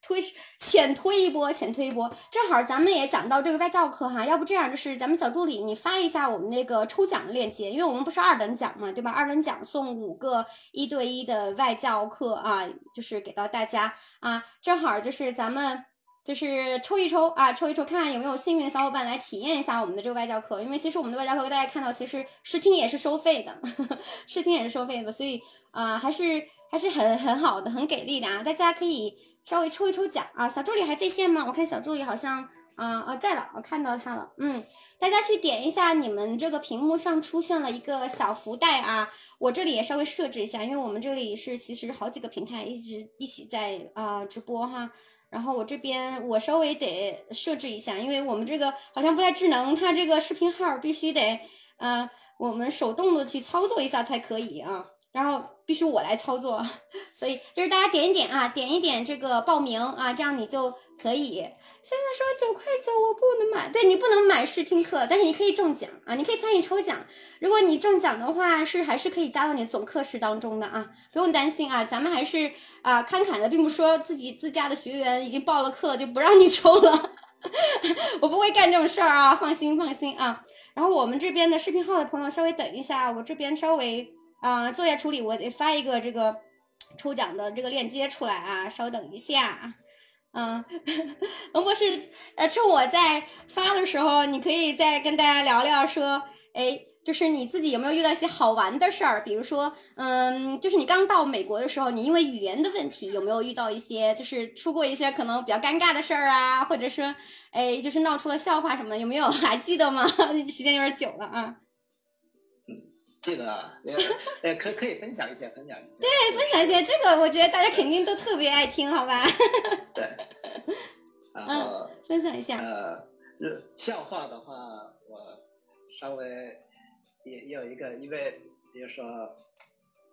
推浅推一波，浅推一波，正好咱们也讲到这个外教课哈，要不这样就是咱们小助理你发一下我们那个抽奖的链接，因为我们不是二等奖嘛，对吧？二等奖送五个一对一的外教课啊，就是给到大家啊，正好就是咱们就是抽一抽啊，抽一抽，看看有没有幸运的小伙伴来体验一下我们的这个外教课。因为其实我们的外教课，大家看到，其实试听也是收费的，试听也是收费的，所以啊，还是还是很很好的，很给力的啊！大家可以稍微抽一抽奖啊。小助理还在线吗？我看小助理好像啊啊在了，我看到他了。嗯，大家去点一下，你们这个屏幕上出现了一个小福袋啊，我这里也稍微设置一下，因为我们这里是其实好几个平台一直一起在啊直播哈。然后我这边我稍微得设置一下，因为我们这个好像不太智能，它这个视频号必须得，呃，我们手动的去操作一下才可以啊。然后必须我来操作，所以就是大家点一点啊，点一点这个报名啊，这样你就可以。现在说九块九我不能买，对你不能买试听课，但是你可以中奖啊，你可以参与抽奖。如果你中奖的话，是还是可以加到你总课时当中的啊，不用担心啊，咱们还是啊慷慨的，并不说自己自家的学员已经报了课就不让你抽了，我不会干这种事儿啊，放心放心啊。然后我们这边的视频号的朋友稍微等一下，我这边稍微啊作业处理，我得发一个这个抽奖的这个链接出来啊，稍等一下。嗯，龙博士，呃，趁我在发的时候，你可以再跟大家聊聊，说，哎，就是你自己有没有遇到一些好玩的事儿？比如说，嗯，就是你刚到美国的时候，你因为语言的问题，有没有遇到一些，就是出过一些可能比较尴尬的事儿啊？或者说，哎，就是闹出了笑话什么的，有没有？还 记得吗？时间有点久了啊。记得啊，呃，可可以分享一些，分享一些。对，分享一些，这个我觉得大家肯定都特别爱听，好吧？对。然后分享一下。呃，笑话的话，我稍微也有一个，因为比如说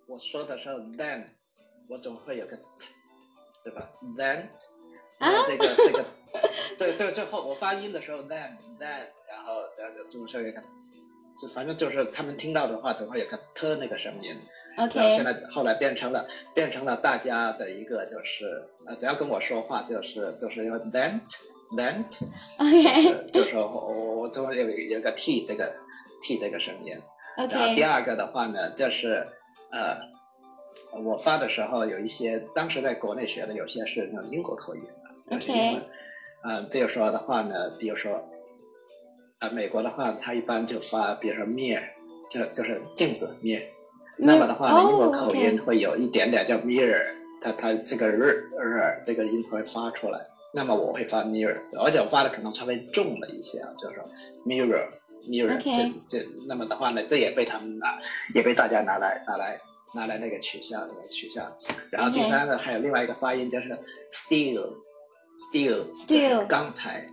我说的时候，then 我总会有个，对吧？then，啊，这个这个，这这 最后我发音的时候，then then，然后然后总是有一个。就反正就是他们听到的话，总会有个特那个声音。OK。然后现在后来变成了变成了大家的一个就是呃，只要跟我说话就是就是用 that that。OK。就是说我我总会有有个 t 这个 t 这个声音。OK。然后第二个的话呢，就是呃，我发的时候有一些当时在国内学的有些是那种英国口音的。OK。呃，比如说的话呢，比如说。美国的话，它一般就发，比如说 mirror，就就是镜子 mirror。那么的话呢，英国口音会有一点点叫 mirror，它它这个 r r 这个音会发出来。那么我会发 mirror，而且我发的可能稍微重了一些啊，就是说 mirror mirror。这这那么的话呢，这也被他们拿，也被大家拿来拿来拿来那个取笑取笑。然后第三个还有另外一个发音就是 steel steel，就是刚才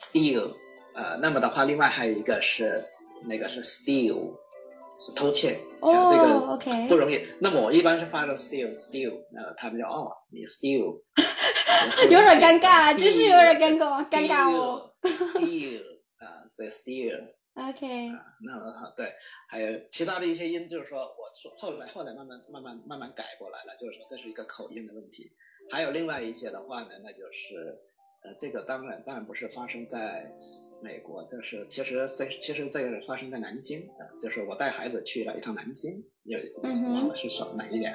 steel。呃，那么的话，另外还有一个是那个是 steal，是偷窃，哦，这个 OK 不容易。那么我一般是发了 steal steal，呃，他们就哦，你 steal，有点尴尬，就是有点尴尬，尴尬哦。steal 啊，所以 steal。OK。啊，那好，对，还有其他的一些音，就是说我说后来后来慢慢慢慢慢慢改过来了，就是说这是一个口音的问题。还有另外一些的话呢，那就是。呃，这个当然当然不是发生在美国，就是其实这其实这个发生在南京啊，就是我带孩子去了一趟南京，有忘了是什哪一年，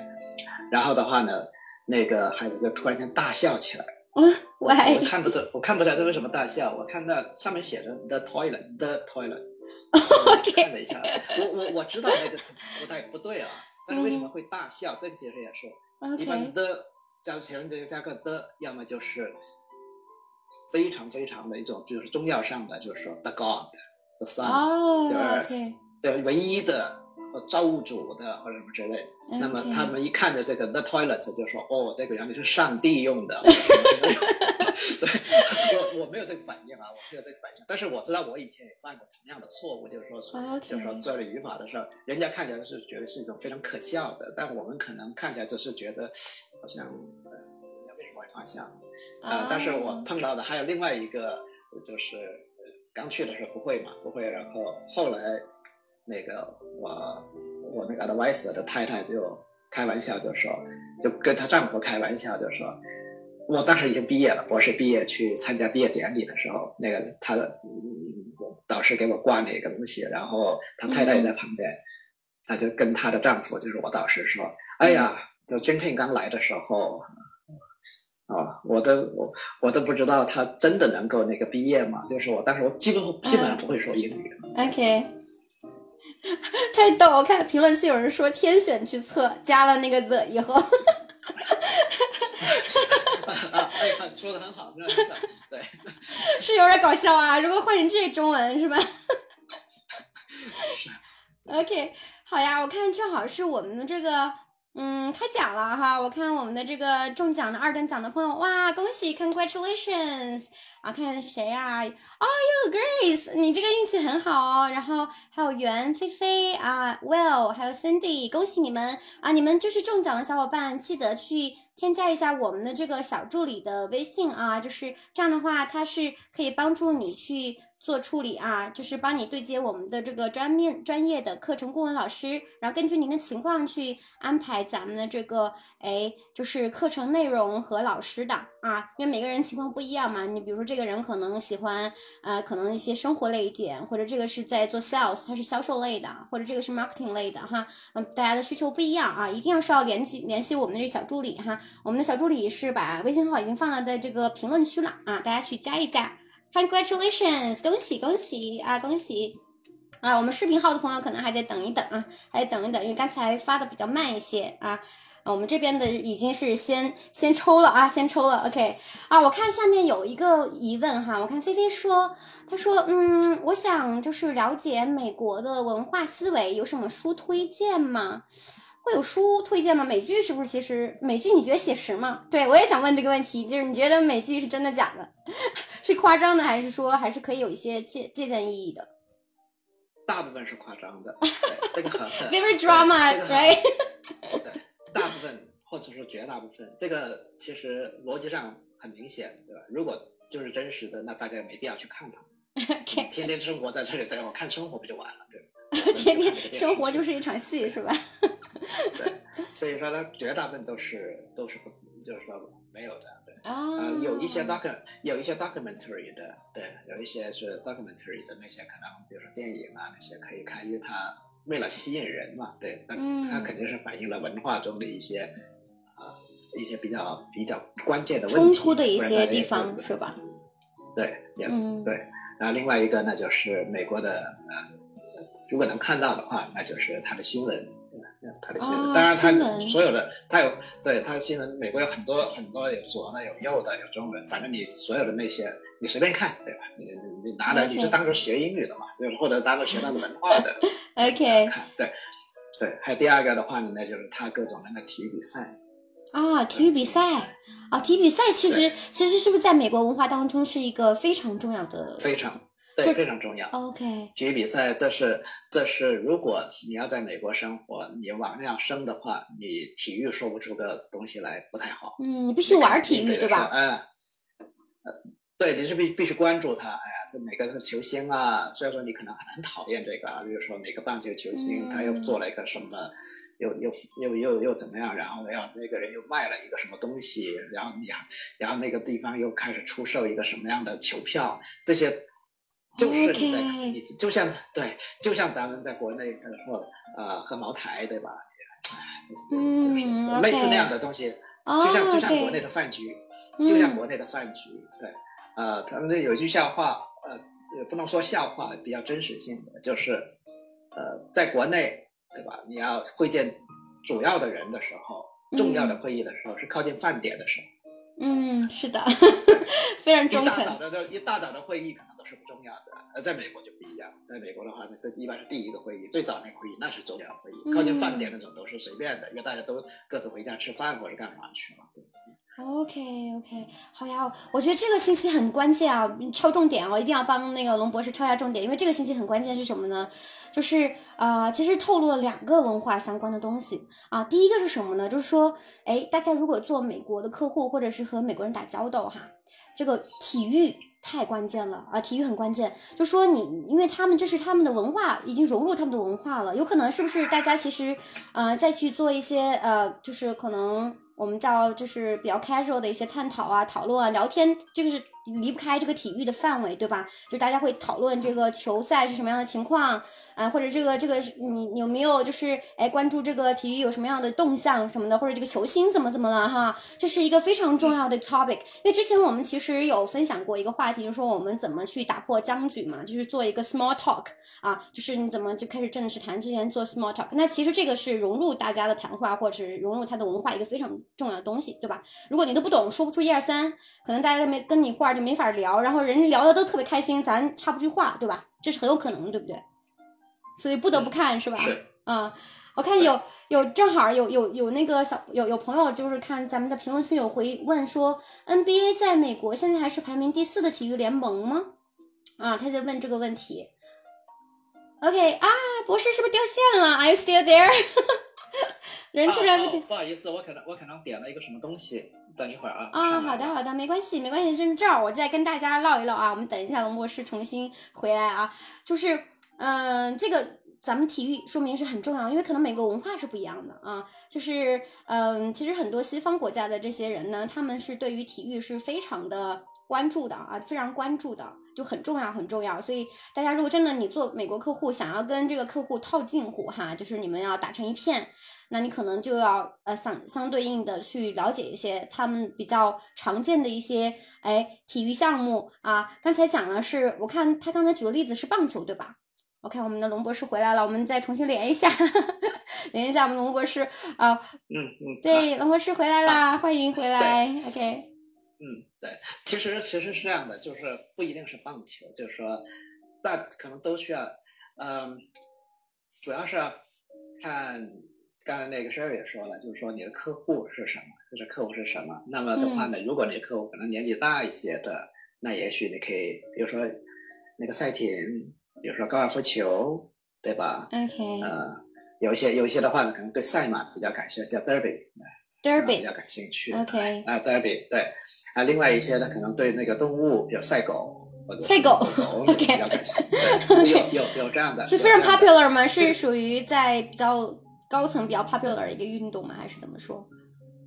然后的话呢，那个孩子就突然间大笑起来，嗯，我看不懂，我看不出来他为什么大笑，我看到上面写着 the toilet，the toilet，看了一下，我我我知道那个不太不对啊，但是为什么会大笑？这个其实也是，一般 the 加前面这个加个 the，要么就是。非常非常的一种，就是中药上的，就是说 the god，the sun，the earth，对，唯一的造物主的或者什么之类。那么他们一看着这个 the toilet，就说哦，这个原来是上帝用的。对，我我没有这个反应啊，我没有这个反应。但是我知道我以前也犯过同样的错误，就是说，就是说做了语法的时候，人家看起来是觉得是一种非常可笑的，但我们可能看起来就是觉得好像，人家为什么会发笑？啊！但是我碰到的还有另外一个，就是刚去的时候不会嘛，不会。然后后来那个我我那个 advisor 的太太就开玩笑就说，就跟她丈夫开玩笑就说，我当时已经毕业了，博士毕业去参加毕业典礼的时候，那个他的导师给我挂了一个东西，然后他太太也在旁边，他就跟她的丈夫就是我导师说，哎呀，就军聘刚来的时候。啊，我都我我都不知道他真的能够那个毕业吗？就是我，当时我基本基本上不会说英语。OK，太逗！我看评论区有人说天选之策，加了那个 the 以后，啊，哎，很说的很好，真的对。是有点搞笑啊。如果换成这中文是吧 是？OK，好呀，我看正好是我们的这个。嗯，开奖了哈！我看我们的这个中奖的二等奖的朋友，哇，恭喜，congratulations！啊，看看是谁呀、啊？哦哟，Grace，你这个运气很好哦。然后还有袁菲菲啊，Well，还有 Cindy，恭喜你们啊！你们就是中奖的小伙伴，记得去添加一下我们的这个小助理的微信啊，就是这样的话，它是可以帮助你去。做处理啊，就是帮你对接我们的这个专面专业的课程顾问老师，然后根据您的情况去安排咱们的这个哎，就是课程内容和老师的啊，因为每个人情况不一样嘛。你比如说这个人可能喜欢呃，可能一些生活类一点，或者这个是在做 sales，他是销售类的，或者这个是 marketing 类的哈。嗯，大家的需求不一样啊，一定要是要联系联系我们的这小助理哈。我们的小助理是把微信号已经放了在这个评论区了啊，大家去加一加。Congratulations，恭喜恭喜啊，恭喜！啊，我们视频号的朋友可能还得等一等啊，还得等一等，因为刚才发的比较慢一些啊。我们这边的已经是先先抽了啊，先抽了。OK，啊，我看下面有一个疑问哈，我看菲菲说，她说，嗯，我想就是了解美国的文化思维，有什么书推荐吗？会有书推荐吗？美剧是不是？其实美剧你觉得写实吗？对我也想问这个问题，就是你觉得美剧是真的假的？是夸张的，还是说还是可以有一些借借鉴意义的？大部分是夸张的，对这个很很 very drama，right？对，大部分或者说绝大部分，这个其实逻辑上很明显，对吧？如果就是真实的，那大家也没必要去看它。OK，天天生活在这里，对我看生活不就完了，对吧？天天生活就是一场戏，是吧？对，所以说呢绝大部分都是都是不，就是说没有的，对。啊、呃，有一些 doc 有一些 documentary 的，对，有一些是 documentary 的那些，可能比如说电影啊那些可以看，因为它为了吸引人嘛，对，它嗯它肯定是反映了文化中的一些呃一些比较比较关键的问冲题，突的一些地方，是吧？对，也嗯对。然后另外一个呢，就是美国的呃，如果能看到的话，那就是它的新闻。它的新闻，啊当然他所有的，他有对他的新闻，美国有很多很多有左的，有右的，有中文，反正你所有的那些你随便看，对吧？你你你拿来你就当个学英语的嘛，就是或者当个学他们文化的 OK 看，对对。还有第二个的话呢，那就是他各种那个体育比赛，啊，体育比赛啊，体育比赛其实其实是不是在美国文化当中是一个非常重要的？非常这对非常重要。OK 体育比赛，这是这是如果你要在美国生活，你往那样升的话，你体育说不出个东西来不太好。嗯，你必须玩体育，对对吧？嗯，呃，对，你是必必须关注他。哎呀，这每个球星啊，虽然说你可能很讨厌这个啊，比如说哪个棒球球星，嗯他又做了一个什么，又又又又又怎么样，然后要那个人又卖了一个什么东西，然后你还然后那个地方又开始出售一个什么样的球票，这些。就是你在 OK 你就像对，就像咱们在国内呃，喝茅台对吧？嗯类似那样的东西，哦就像就像国内的饭局，就像嗯国内的饭局，对，呃，他们这有一句笑话，呃，也不能说笑话，比较真实性的，就是，呃，在国内，对吧？你要会见主要的人的时候，重要的会议的时候，是靠近饭点的时候，嗯，是的，非常一中肯大早的都一大早的会议可能都是不重要的，呃，在美国就不一样，在美国的话呢，这一般是第一个会议，最早那个会议那是重要会议，靠近饭点那种都是随便的，因为大家都各自回家吃饭或者干嘛去了，对。OK OK，好呀，我觉得这个信息很关键啊，你敲重点哦，一定要帮那个龙博士敲下重点，因为这个信息很关键是什么呢？就是呃，其实透露了两个文化相关的东西啊。第一个是什么呢？就是说，哎，大家如果做美国的客户，或者是和美国人打交道哈，这个体育太关键了啊，体育很关键。就说你，因为他们这是他们的文化，已经融入他们的文化了，有可能是不是大家其实呃再去做一些呃，就是可能我们叫就是比较 casual 的一些探讨啊、讨论啊、聊天，这个是离不开这个体育的范围，对吧？就大家会讨论这个球赛是什么样的情况，啊，或者这个这个你有没有就是哎关注这个体育有什么样的动向什么的，或者这个球星怎么怎么了哈？这是一个非常重要的 topic。因为之前我们其实有分享过一个话题，就是说我们怎么去打破僵局嘛，就是做一个 small talk 啊，就是你怎么就开始正式谈之前做 small talk。那其实这个是融入大家的谈话，或者是融入他的文化一个非常重要的东西，对吧？如果你都不懂，说不出一二三，可能大家都没跟你话就没法聊，然后人家聊的都特别开心，咱插不句话，对吧？这是很有可能的，对不对？所以不得不看，是吧？是。嗯，我看有有正好有有有那个小有有朋友就是看咱们的评论区有回问说，NBA 在美国现在还是排名第四的体育联盟吗？啊，他在问这个问题。OK 啊，博士是不是掉线了？Are you still there？人突然不不好意思，我可能我可能点了一个什么东西，等一会儿啊。啊，好的好的，没关系没关系，就是这儿我再跟大家唠一唠啊。我们等一下龙博士重新回来啊，就是嗯，这个咱们体育说明是很重要，因为可能每个文化是不一样的啊。就是嗯，其实很多西方国家的这些人呢，他们是对于体育是非常的关注的啊，非常关注的。就很重要，很重要。所以大家如果真的你做美国客户，想要跟这个客户套近乎哈，就是你们要打成一片，那你可能就要呃相相对应的去了解一些他们比较常见的一些哎体育项目啊。刚才讲了是，我看他刚才举的例子是棒球对吧？我看我们的龙博士回来了，我们再重新连一下，连一下我们龙博士啊。嗯嗯。对，龙博士回来啦，欢迎回来。OK。嗯，对，其实其实是这样的，就是不一定是棒球，就是说，大可能都需要，嗯，主要是看刚才那个 Sherry 也说了，就是说你的客户是什么，就是客户是什么。那么的话呢，如果你的客户可能年纪大一些的，那也许你可以，比如说那个赛艇，比如说高尔夫球，对吧？OK。呃，有一些有一些的话呢，可能对赛马比较感兴趣，叫 Derby。Derby 比较感兴趣，OK。啊，Derby 对。啊，另外一些呢，可能对那个动物，比如赛狗，赛狗，OK 比较感兴趣，有有有这样的，是非常 popular 吗？是。属于在比较高层比较 popular 的一个运动吗？还是怎么说？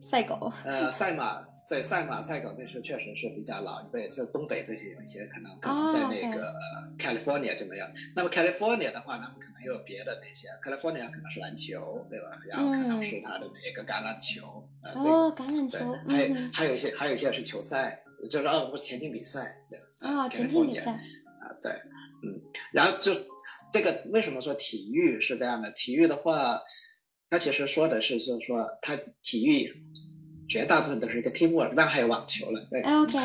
赛狗，呃，赛马，在，赛马、赛狗那时候确实是比较老一辈，就东北这些有一些可能可能在那个 California 就没有？那么 California 的话，他们可能又有别的那些，California 可能是篮球，对吧？然后可能是他的那个橄榄球，呃，这个橄榄球，还有还有一些还有一些是球赛，就是哦，不是田径比赛，对吧，啊，田径比赛，啊，对，嗯，然后就这个为什么说体育是这样的？体育的话。他其实说的是，就是说，他体育绝大部分都是一个 teamwork，当然还有网球了，对，OK，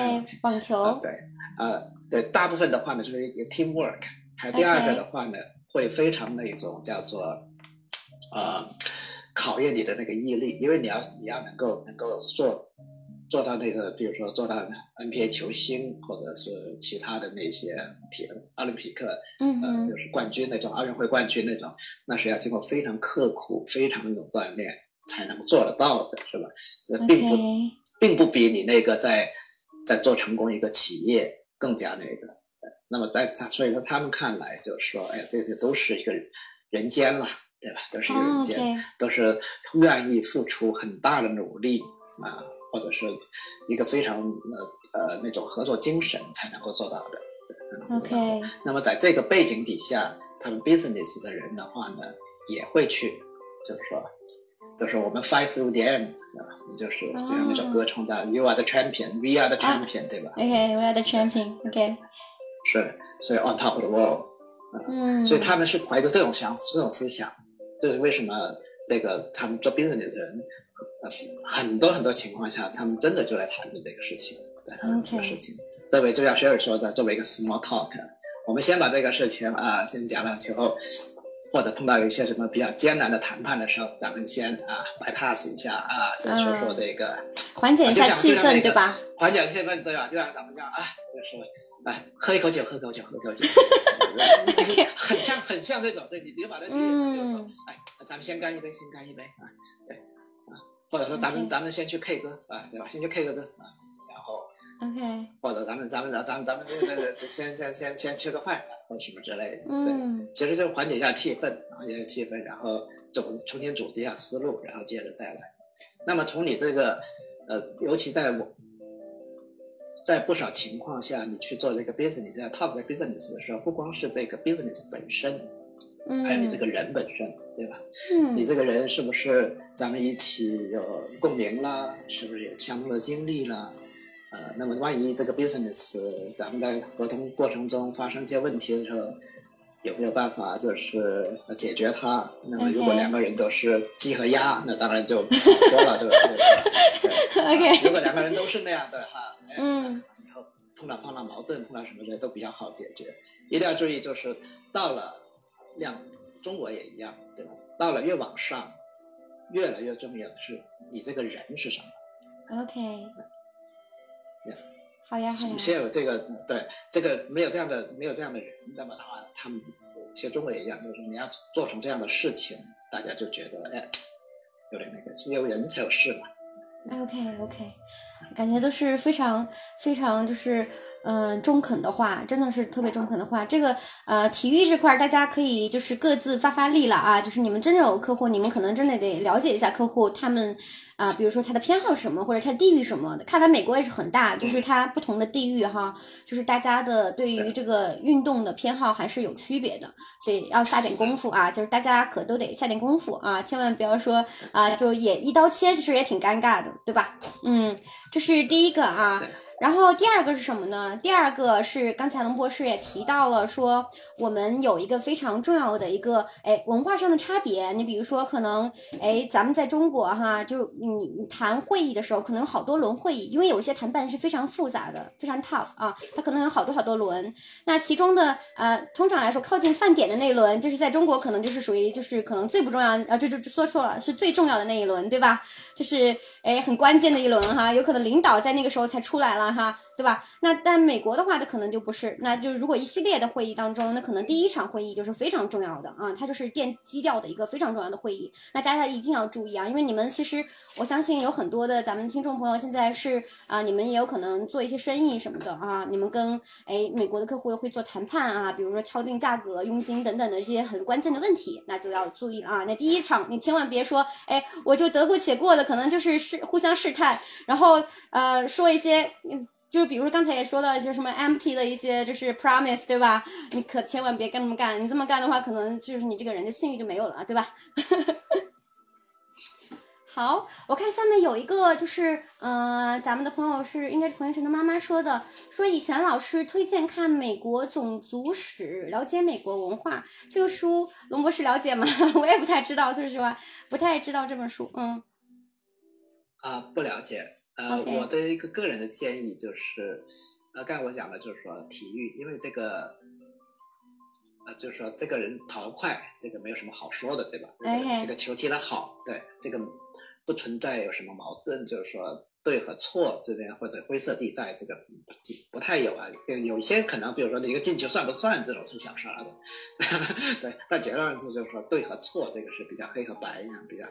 网球，对，呃，对，大部分的话呢，就是一个 teamwork，还有第二个的话呢，会非常的一种叫做，呃，考验你的那个毅力，因为你要你要能够能够做。做到那个，比如说做到 NBA 球星，或者是其他的那些体奥林匹克，嗯呃，就是冠军那种奥运会冠军那种，那是要经过非常刻苦、非常那种锻炼才能做得到的，是吧？呃，并不，并不比你那个在在做成功一个企业更加那个。那么在他，所以说他们看来就是说，哎呀，这些都是一个人间了，对吧？都是人间，都是愿意付出很大的努力啊。或者是一个非常呃呃那种合作精神才能够做到的。OK。那么在这个背景底下，他们 business 的人的话呢，也会去，就是说，就是我们 fight through the end，啊，就是就像那首歌唱的 You are the champion，We are the champion，对吧？OK，We are the champion。OK。是，所以 on top of the world，嗯，所以他们是怀着这种想这种思想，这是为什么这个他们做 business 的人。很多很多情况下，他们真的就来谈论这个事情，在谈论这个事情。作为就像雪尔说的，作为一个 small talk，我们先把这个事情啊先讲了以后，或者碰到有一些什么比较艰难的谈判的时候，咱们先啊 bypass 一下啊，先说说这个，缓解一下气氛，对吧？缓解气氛，对吧？就像咱们这样啊，就是来，喝一口酒，喝口酒，喝口酒，很像很像这种，对，你你就把它理解成就是说，哎，咱们先干一杯，先干一杯啊，对。或者说咱们咱们先去 K 歌啊，对吧？先去 K 个歌啊，然后 OK，或者咱们咱们咱们咱们这个先先先先吃个饭或者什么之类的，对，其实就缓解一下气氛，缓解一下气氛，然后组重新组织一下思路，然后接着再来。那么从你这个呃，尤其在我，在不少情况下，你去做这个 business，在 top 的 business 的时候，不光是这个 business 本身，嗯，还有你这个人本身，对吧？嗯你这个人是不是咱们一起有共鸣啦？是不是有相同的经历啦？呃，那么万一这个 business 咱们在合同过程中发生一些问题的时候，有没有办法就是呃解决它？那么如果两个人都是鸡和鸭，那当然就不好说了，对吧？对如果两个人都是那样的哈，哎嗯那可能以后碰到碰到矛盾，碰到什么的都比较好解决。一定要注意，就是到了两中国也一样，对吧？到了越往上，越来越重要的是你这个人是什么。OK，呀好呀好呀，先有这个对这个没有这样的没有这样的人，那么的话，他们其实中国也一样，就是你要做成这样的事情，大家就觉得哎，有点那个，有人才有事嘛。OK OK，感觉都是非常非常就是嗯、中肯的话，真的是特别中肯的话。这个呃体育这块大家可以就是各自发发力了啊，就是你们真的有客户，你们可能真的得了解一下客户他们啊、比如说他的偏好什么，或者他地域什么的。看来美国也是很大，就是它不同的地域哈，就是大家的对于这个运动的偏好还是有区别的，所以要下点功夫啊，就是大家可都得下点功夫啊，千万不要说啊，就也一刀切，其实也挺尴尬的，对吧？嗯，这是第一个啊对。然后第二个是什么呢？第二个是刚才龙博士也提到了，说我们有一个非常重要的一个哎文化上的差别。你比如说，可能哎咱们在中国哈，就你你谈会议的时候，可能有好多轮会议，因为有些谈判是非常复杂的，非常 tough 啊，它可能有好多好多轮。那其中的呃，通常来说靠近饭点的那一轮，就是在中国可能就是属于就是可能最不重要，呃，这这说错了，是最重要的那一轮，对吧？就是哎很关键的一轮哈，有可能领导在那个时候才出来了哈，对吧？那但美国的话，它可能就不是，那就如果一系列的会议当中，那可能第一场会议就是非常重要的啊，它就是奠基调的一个非常重要的会议，那大家一定要注意啊，因为你们其实我相信有很多的咱们听众朋友现在是啊，你们也有可能做一些生意什么的啊，你们跟哎美国的客户会做谈判啊，比如说敲定价格、佣金等等的一些很关键的问题，那就要注意啊。那第一场你千万别说，哎，我就得过且过的，可能就是试互相试探，然后呃说一些。就比如刚才也说到一些什么 empty 的一些就是 promise，对吧？你可千万别这么干，你这么干的话，可能就是你这个人的信誉就没有了，对吧？好，我看下面有一个就是，呃，咱们的朋友是应该是彭元晨的妈妈说的，说以前老师推荐看《美国种族史》，了解美国文化。这个书龙博士了解吗？我也不太知道，说实话，不太知道这本书。嗯啊，不了解。呃我的一个个人的建议就是，呃，刚才我讲的就是说体育，因为这个，呃，就是说这个人跑得快，这个没有什么好说的，对吧？这个球踢得好，对，这个不存在有什么矛盾，就是说对和错这边或者灰色地带，这个不不太有啊。有有一些可能，比如说你一个进球算不算这种是小事儿的，对。但结论上就是说对和错，这个是比较黑和白一样比较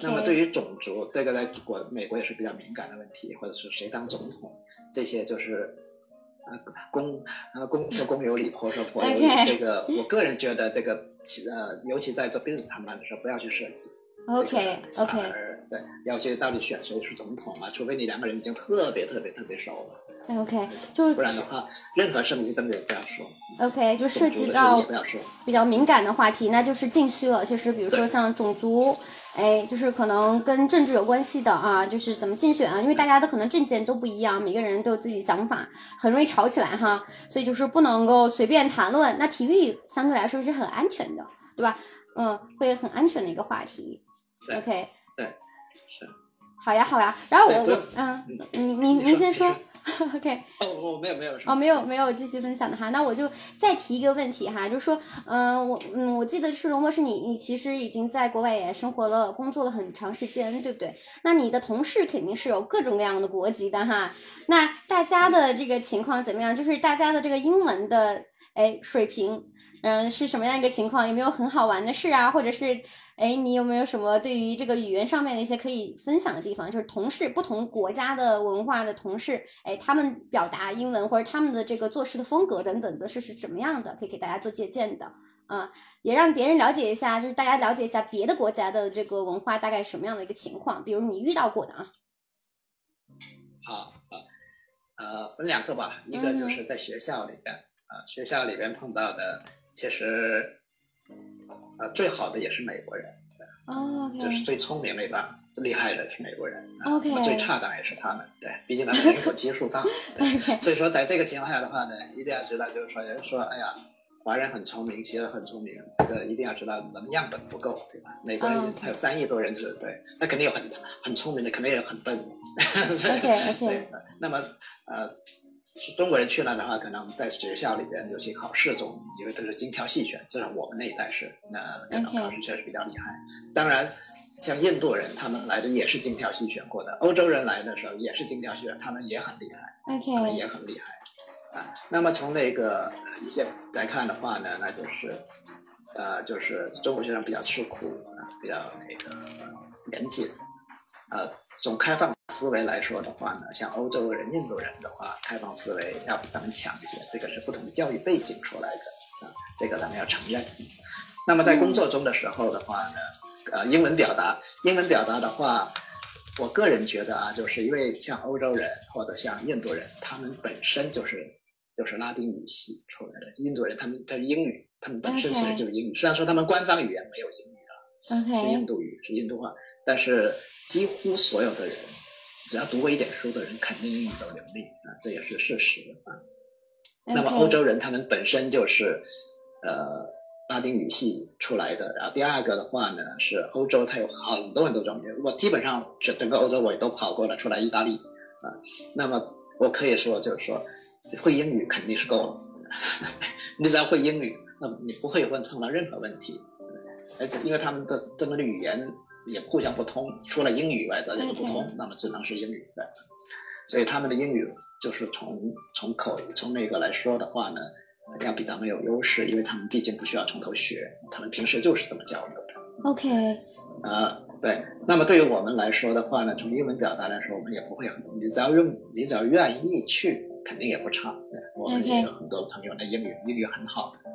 那么对于种族，这个在国美国也是比较敏感的问题，或者是谁当总统，这些就是啊公啊公说公有理，婆说婆有理。这个我个人觉得这个呃，尤其在做 business 谈判的时候，不要去设计。OK 这个 OK 而对，要去到底选谁是总统啊？除非你两个人已经特别特别特别熟了，OK，就不然的话，任何事情根本也不要说，OK 就涉及到。比较敏感的话题，那就是禁区了。其实，比如说像种族，哎，就是可能跟政治有关系的啊，就是怎么竞选啊，因为大家的可能政见都不一样，每个人都有自己的想法，很容易吵起来哈。所以就是不能够随便谈论。那体育相对来说是很安全的，对吧？嗯，会很安全的一个话题。对 OK，是好呀，好呀。然后我我嗯，你你你您先说。OK，哦哦，没有没有哦，没有没有继续分享的哈，那我就再提一个问题哈，就是说，嗯、我嗯，我记得是龙博士你，你其实已经在国外也生活了、工作了很长时间，对不对？那你的同事肯定是有各种各样的国籍的哈，那大家的这个情况怎么样？就是大家的这个英文的哎水平，嗯、是什么样一个情况？有没有很好玩的事啊？或者是哎，你有没有什么对于这个语言上面的一些可以分享的地方？就是同事不同国家的文化的同事，哎，他们表达英文或者他们的这个做事的风格等等的是是什么样的？可以给大家做借鉴的。啊，也让别人了解一下，就是大家了解一下别的国家的这个文化大概什么样的一个情况，比如你遇到过的啊。好，好，呃，分两个吧，一个就是在学校里边，啊，学校里边碰到的，其实，呃，最好的也是美国人，哦，就是最聪明那帮。最厉害的是美国人，OK，最差当然也是他们，对，毕竟他们人口基数大，对，所以说在这个情况下的话呢，一定要知道，就是说有人说，哎呀，华人很聪明，其实很聪明，这个一定要知道，咱们样本不够，对吧？美国人还有三亿多人，是对，那肯定有很很聪明的，肯定也有很笨的，OK，OK，那么呃。中国人去了的话，可能在学校里边，尤其考试中，因为都是精挑细选，至少我们那一代是，那可能考试确实比较厉害。当然，像印度人他们来的也是精挑细选过的，欧洲人来的时候也是精挑细选，他们也很厉害，他们也很厉害。啊，那么从那个一些来看的话呢，那就是，呃，就是中国学生比较吃苦啊，比较那个严谨，呃，从开放。思维来说的话呢，像欧洲人、印度人的话，开放思维要比他们强一些。这个是不同的教育背景出来的，啊，这个咱们要承认。那么在工作中的时候的话呢，呃，英文表达，英文表达的话，我个人觉得啊，就是因为像欧洲人或者像印度人，他们本身就是就是拉丁语系出来的。印度人他们他英语，他们本身其实就是英语，虽然说他们官方语言没有英语啊，是印度语，是印度话，但是几乎所有的人。只要读过一点书的人，肯定英语都流利啊，这也是事实啊。那么欧洲人他们本身就是呃拉丁语系出来的，然后第二个的话呢是欧洲，它有很多很多种语言，我基本上整整个欧洲我也都跑过了，出来意大利啊。那么我可以说就是说会英语肯定是够了，你只要会英语，那你不会问碰到任何问题，而且因为他们的他们的语言。也互相不通，除了英语以外，大家都不通，那么只能是英语的。所以他们的英语就是从从口从那个来说的话呢，要比咱们有优势，因为他们毕竟不需要从头学，他们平时就是这么交流的。OK。呃，对。那么对于我们来说的话呢，从英文表达来说，我们也不会很，你只要用，你只要愿意去，肯定也不差。我们也有很多朋友的英语英语很好的。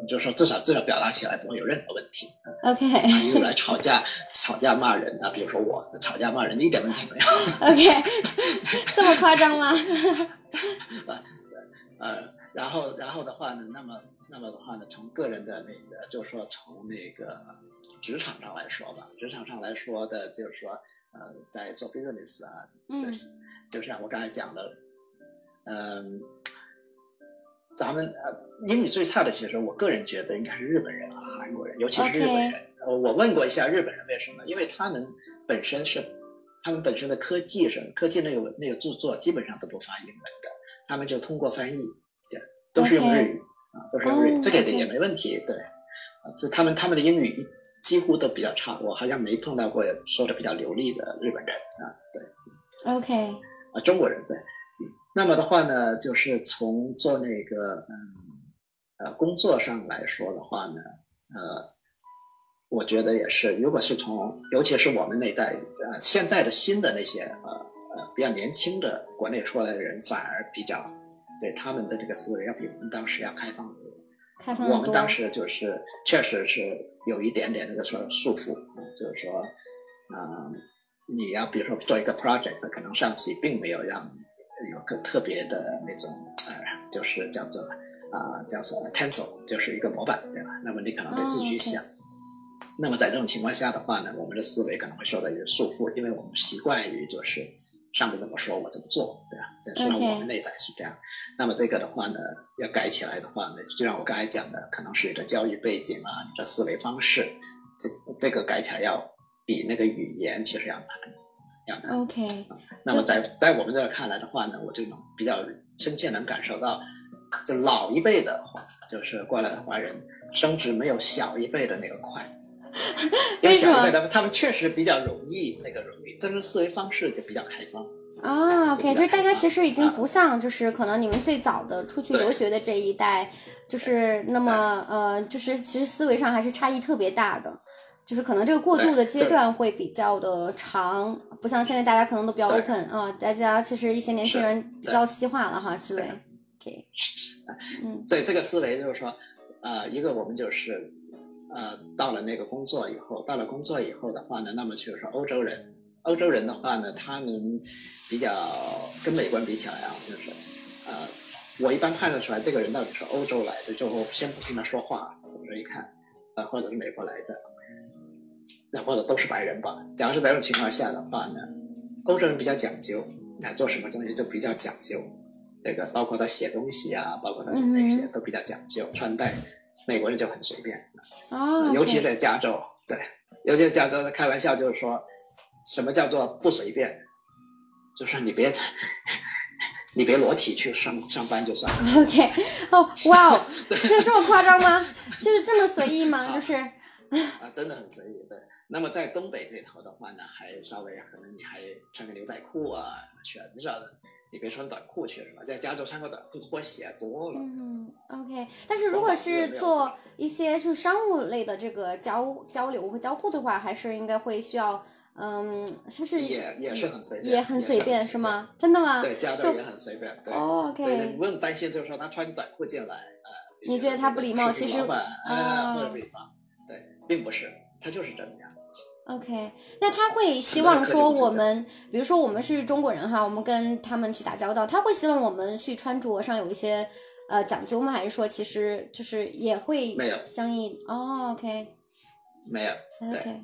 你就说至少至少表达起来不会有任何问题。OK。用来吵架吵架骂人啊，比如说我吵架骂人一点问题没有。OK。这么夸张吗？呃，然后然后的话呢，那么那么的话呢，从个人的那个，就是说从那个职场上来说吧，职场上来说的，就是说呃，在做 business 啊，嗯，就像我刚才讲的，嗯。咱们呃，英语最差的，其实我个人觉得应该是日本人和韩国人，尤其是日本人。我我问过一下日本人为什么，因为他们本身是，他们本身的科技什么科技那个那个著作基本上都不发英文的，他们就通过翻译，对，都是用日语啊，都是用日语，这个也没问题，对，啊，就他们他们的英语几乎都比较差，我好像没碰到过说的比较流利的日本人啊，对，OK，啊，中国人对。那么的话呢，就是从做那个嗯呃工作上来说的话呢，呃，我觉得也是，如果是从尤其是我们那代呃现在的新的那些呃呃比较年轻的国内出来的人，反而比较对他们的这个思维要比我们当时要开放多。开放我们当时就是确实是有一点点那个说束缚，就是说啊，你要比如说做一个 project，可能上级并没有让。有个特别的那种，呃，就是叫做啊，叫什么 tensor，就是一个模板，对吧？那么你可能得自己去想。那么在这种情况下的话呢，我们的思维可能会受到一些束缚，因为我们习惯于就是上面怎么说我怎么做，对吧？虽然我们内在是这样。那么这个的话呢，要改起来的话呢，就像我刚才讲的，可能是你的教育背景啊，你的思维方式，这这个改起来要比那个语言其实要难。OK，那么在在我们这儿看来的话呢，我就能比较深切能感受到，就老一辈的话，就是过来的华人升职没有小一辈的那个快。为什么？他们确实比较容易，那个容易，这种思维方式就比较开放。啊，OK，就是大家其实已经不像，就是可能你们最早的出去留学的这一代，就是那么呃，就是其实思维上还是差异特别大的。就是可能这个过渡的阶段会比较的长，不像现在大家可能都比较 open 啊，大家其实一些年轻人比较西化了哈之类。OK，嗯，对这个思维就是说，呃，一个我们就是呃到了那个工作以后，到了工作以后的话呢，那么就是说欧洲人，欧洲人的话呢，他们比较跟美国人比起来啊，就是呃，我一般判断出来这个人到底是欧洲来的，就我先不听他说话，我这一看，呃，或者是美国来的，那或者都是白人吧。假如是在这种情况下的话呢，欧洲人比较讲究，那做什么东西都比较讲究。这个包括他写东西啊，包括他那些都比较讲究穿戴。美国人就很随便，哦，尤其是在加州，对，尤其是加州，他开玩笑就是说，什么叫做不随便？就是你别 你别裸体去上上班就算了。OK，哦，哇哦，这这么夸张吗？就是这么随意吗？就是啊，真的很随意。对，那么在东北这头的话呢，还稍微可能你还穿个牛仔裤啊裙子啥的。你别穿短裤去是吧？在加州穿个短裤拖鞋多了。嗯，OK。但是如果是做一些是商务类的这个交交流和交互的话，还是应该会需要，嗯，是不是也也是很随便，也很随便是吗？真的吗？对，加州也很随便。对、哦、，OK。对，你不用担心，就是说他穿短裤进来，呃，你觉得他不礼貌？其实，老板，呃，或者不礼貌，对，并不是，他就是这样。OK，那他会希望说我们，比如说我们是中国人哈，我们跟他们去打交道，他会希望我们去穿着上有一些呃讲究吗？还是说其实就是也会没有相应？哦，OK，没有。OK，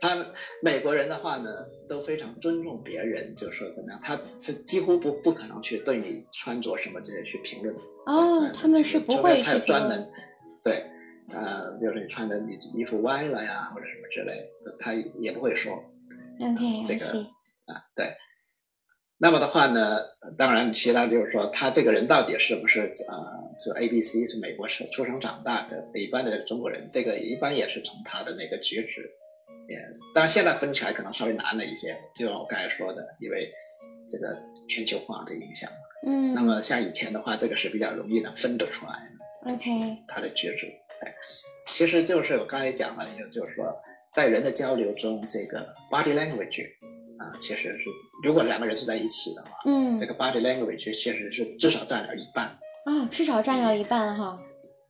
他美国人的话呢，都非常尊重别人，就说怎么样，他是几乎不不可能去对你穿着什么这些去评论。哦，他们是不会去专门对。呃，比如说你穿的你衣服歪了呀，或者什么之类的，他也不会说。OK，这个啊，对。那么的话呢，当然，其他就是说，他这个人到底是不是呃，就 A B C 是美国出出生长大的一般的中国人，这个一般也是从他的那个举止，也当然现在分起来可能稍微难了一些，就像我刚才说的，因为这个全球化的影响。嗯。那么像以前的话，这个是比较容易能分得出来的。OK。他的举止。其实就是我刚才讲了，就就是说，在人的交流中，这个 body language 啊，其实是如果两个人是在一起的话，嗯，这个 body language 确实是至少占了一半啊，至少占了一半哈。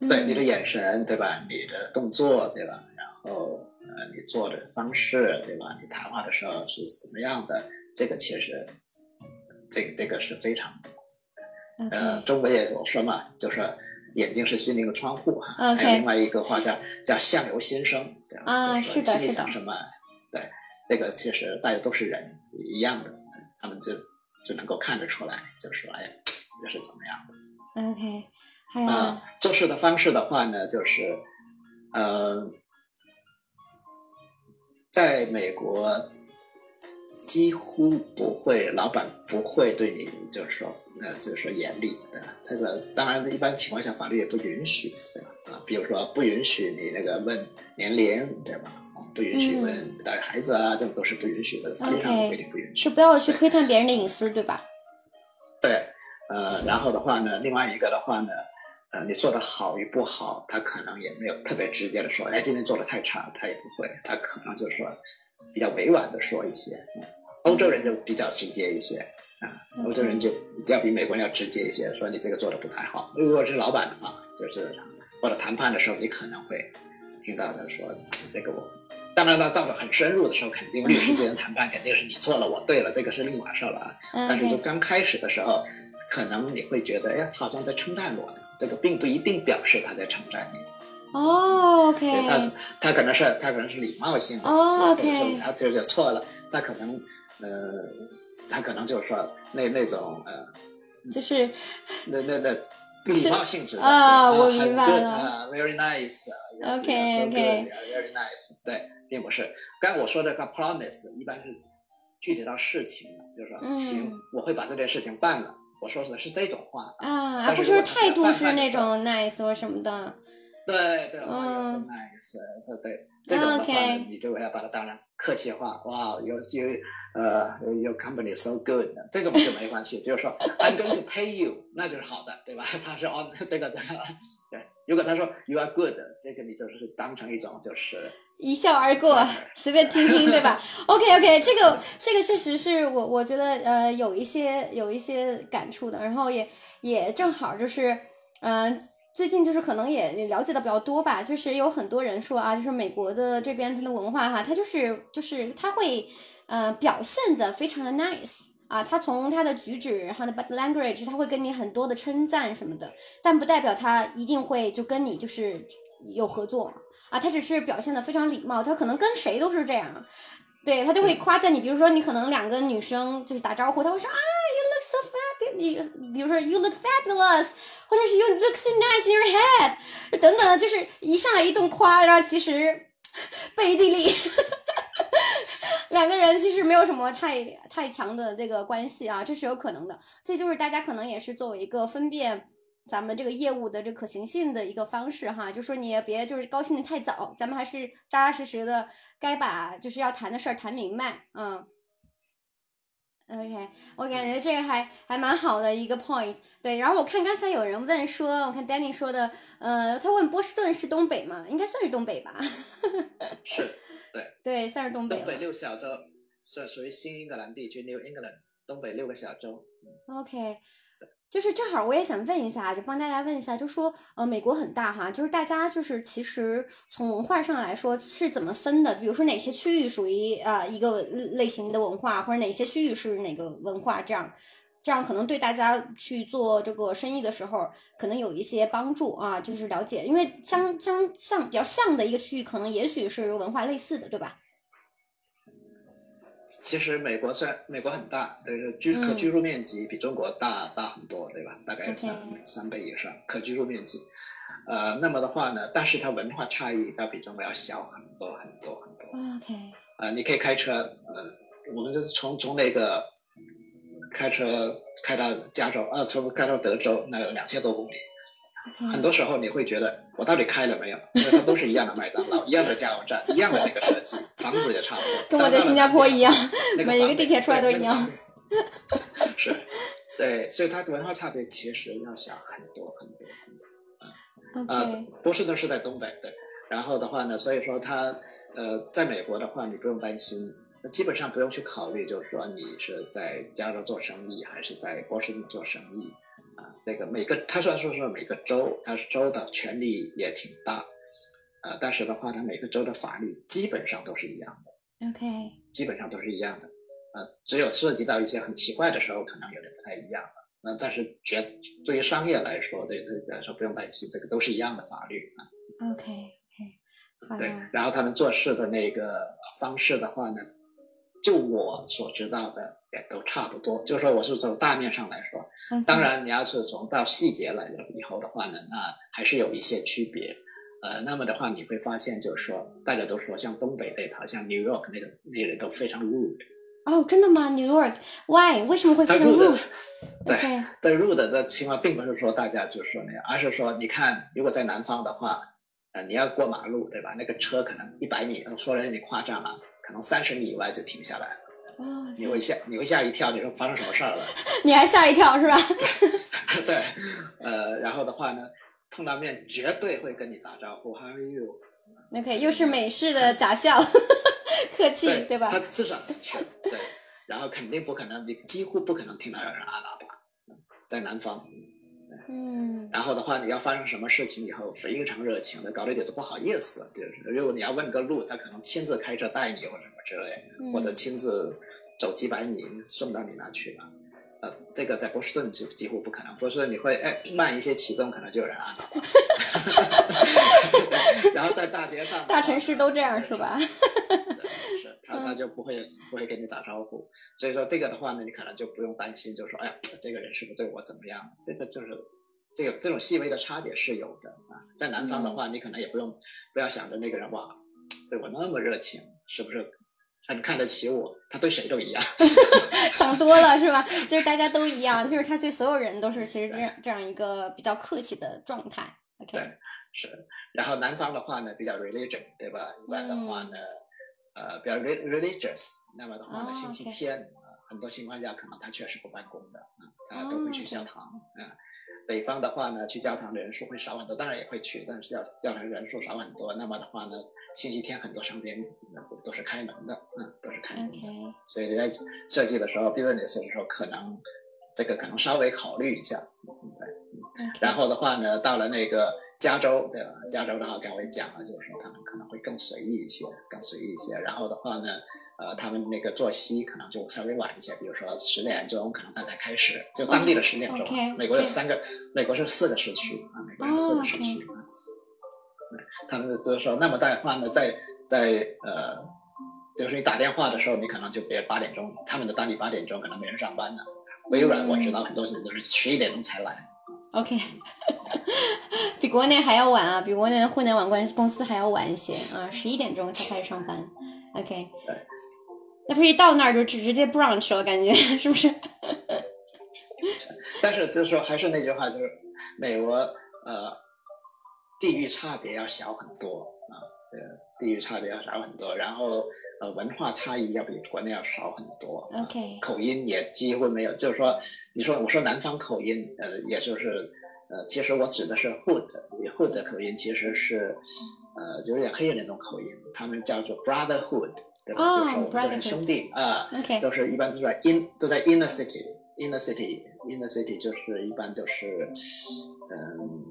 嗯、对你的眼神，对吧？你的动作，对吧？然后呃，你做的方式，对吧？你谈话的时候是什么样的？这个其实，这个这个是非常.呃，中国也有说嘛，就是。眼睛是心灵的窗户哈.还有另外一个话叫叫相由心生，对吧？啊，是的，心里想什么，对，这个其实大家都是人一样的，他们就就能够看得出来，就是说，哎，这是怎么样的？OK，还有啊，做事的方式的话呢，就是呃，在美国几乎不会，老板不会对你就是说。呃，就是说严厉对吧，这个当然一般情况下法律也不允许，对吧？啊，比如说不允许你那个问年龄，对吧？啊，不允许问带孩子啊，这种都是不允许的，法律上规定不允许。是不要去窥探别人的隐私，对吧？对，呃，然后的话呢，另外一个的话呢，呃，你做的好与不好，他可能也没有特别直接的说，哎，今天做的太差，他也不会，他可能就是说比较委婉的说一些。嗯、欧洲人就比较直接一些。啊，欧洲人就要比美国人要直接一些，说你这个做的不太好。如果是老板的话，就是或者谈判的时候，你可能会听到他说这个我。当然到到了很深入的时候，肯定律师之间谈判肯定是你错了，我对了，这个是另一码事了啊。但是就刚开始的时候，可能你会觉得，哎，他好像在称赞我呢，这个并不一定表示他在称赞你。哦，OK。他他可能是他可能是礼貌性的，哦，OK。他就是错了，他可能呃。他可能就是说那那种呃，就是那那那礼貌性质的啊，我明白了啊，very nice。OK OK。Very nice。对，并不是。刚才我说的个 promise 一般是具体到事情的，就是说、嗯、行，我会把这件事情办了。我说的是这种话啊，而不是态度是那种 nice 或什么的。对对，我有 so nice，对对。这种的话呢，你就要把它当然客气话，哇，有有呃，your company so good，这种就没关系，就是说 I'm going to pay you，那就是好的，对吧？他是 on 这个的，对。如果他说 you are good，这个你就是当成一种就是一笑而过，随便听听，对吧？OK OK，这个这个确实是我我觉得呃有一些有一些感触的，然后也也正好就是嗯。呃最近就是可能也也了解的比较多吧，就是有很多人说啊，就是美国的这边它的文化哈，它就是就是它会呃表现的非常的 nice 啊，他从他的举止，然后的 body language，他会跟你很多的称赞什么的，但不代表他一定会就跟你就是有合作。啊，他只是表现的非常礼貌，他可能跟谁都是这样。对他就会夸赞你，比如说你可能两个女生就是打招呼，他会说啊，you look so 你比如说 you look fabulous，或者是 you look so nice in your head，等等，就是一上来一顿夸，然后其实背地里 两个人其实没有什么太太强的这个关系啊，这是有可能的。所以就是大家可能也是作为一个分辨咱们这个业务的这可行性的一个方式哈，就说你也别就是高兴的太早，咱们还是扎扎实实的。该把就是要谈的事儿谈明白，嗯，OK，我感觉这个还还蛮好的一个 point，对。然后我看刚才有人问说，我看 Danny 说的，呃，他问波士顿是东北吗？应该算是东北吧。是，对，对，算是东北。东北六小洲，是属于新英格兰地区 New England，东北六个小洲。OK。就是正好我也想问一下，就帮大家问一下，就说呃，美国很大哈，就是大家就是其实从文化上来说是怎么分的？比如说哪些区域属于啊一个类型的文化，或者哪些区域是哪个文化？这样这样可能对大家去做这个生意的时候可能有一些帮助啊，就是了解，因为相相像比较像的一个区域，可能也许是文化类似的，对吧？其实美国虽然美国很大，但是居可居住面积比中国大大很多，对吧？大概三三倍以上可居住面积。呃，那么的话呢，但是它文化差异要比中国要小很多很多很多。OK。呃，你可以开车，呃，我们就是从从那个开车开到加州，啊，从开到德州，那有两千多公里。很多时候你会觉得我到底开了没有？因为它都是一样的麦当劳，一样的加油站，一样的那个设计，房子也差不多，跟我在新加坡一样，每一个地铁出来都一样。是，对，所以它的文化差别其实要小很多很多很多。啊，波士顿是在东北，对。然后的话呢，所以说它呃，在美国的话，你不用担心，基本上不用去考虑，就是说你是在加州做生意还是在波士顿做生意。啊，这个每个他虽然说是每个州，他是州的权力也挺大，啊，但是的话，他每个州的法律基本上都是一样的。OK，基本上都是一样的，啊，只有涉及到一些很奇怪的时候，可能有点不太一样了。那但是绝对于商业来说，对对来说不用担心，这个都是一样的法律啊。OK，OK，对，然后他们做事的那个方式的话呢，就我所知道的。也都差不多，就是说我是从大面上来说，当然你要是从到细节来了以后的话呢，那还是有一些区别。呃，那么的话你会发现，就是说大家都说像东北这一套，像 New York 那个那些人都非常 rude。哦，真的吗？New York，Why？为什么会非常 rude？对，对 rude 的情况并不是说大家就是说那样，而是说你看，如果在南方的话，呃，你要过马路对吧？那个车可能一百米，说的有点夸张了，可能三十米以外就停下来。你会吓，你会吓一跳，你说发生什么事儿了？你还吓一跳是吧？对，呃，然后的话呢，碰到面绝对会跟你打招呼，How are you？那可以，又是美式的假笑，客气，对吧？他至少是对，然后肯定不可能，你几乎不可能听到有人按喇叭，在南方。嗯。然后的话，你要发生什么事情以后，非常热情的，搞得一点都不好意思。就是，如果你要问个路，他可能亲自开车带你，或者什么之类，或者亲自。走几百米送到你那去了，呃，这个在波士顿就几乎不可能。波士顿你会哎慢一些启动，可能就有人按了。然后在大街上，大城市都这样是吧？是，他他就不会不会跟你打招呼。所以说这个的话呢，你可能就不用担心，就说哎呀，这个人是不是对我怎么样？这个就是这个这种细微的差别是有的啊。在南方的话，你可能也不用不要想着那个人哇对我那么热情，是不是？很看得起我，他对谁都一样，想多了是吧？就是大家都一样，就是他对所有人都是其实这样这样一个比较客气的状态。OK，对，是。然后南方的话呢，比较 religion，对吧？一般的话呢，呃，比较 religious。那么的话呢，星期天啊，很多情况下可能他确实不办公的啊，他都会去教堂啊。北方的话呢，去教堂的人数会少很多，当然也会去，但是要教堂人数少很多。那么的话呢，星期天很多商店都是开门的，嗯，都是开门的。所以你在设计的时候，business 的时候，可能这个可能稍微考虑一下。对，OK 然后的话呢，到了那个加州，对吧？加州的话，刚才我也讲了，就是说他们可能会更随意一些，更随意一些。然后的话呢，呃，他们那个作息可能就稍微晚一些，比如说十点钟可能大概开始，就当地的十点钟。美国有三个，美国是四个时区啊，美国有四哦个时区。啊对他们就是说，那么的话呢，在在呃，就是你打电话的时候，你可能就别八点钟，他们的当地八点钟可能没人上班呢。微软我知道很多人都是十一点钟才来。OK，比国内还要晚啊，比国内的互联网关公司还要晚一些啊，十一点钟才开始上班。OK，对，那不是一到那儿就直直接 brunch 了，感觉 是不是？但是就是说，还是那句话，就是美国呃，地域差别要小很多啊，呃，地域差别要小很多，然后呃，文化差异要比国内要少很多。口音也几乎没有，就是说，你说我说南方口音，呃，也就是呃，其实我指的是 hood，hood 口音其实是呃，有点黑人那种口音，他们叫做 brotherhood，对吧？哦就是说我们都是兄弟啊。OK 都是一般都在 in 都在 inner city，inner city，inner city 就是一般都是，嗯，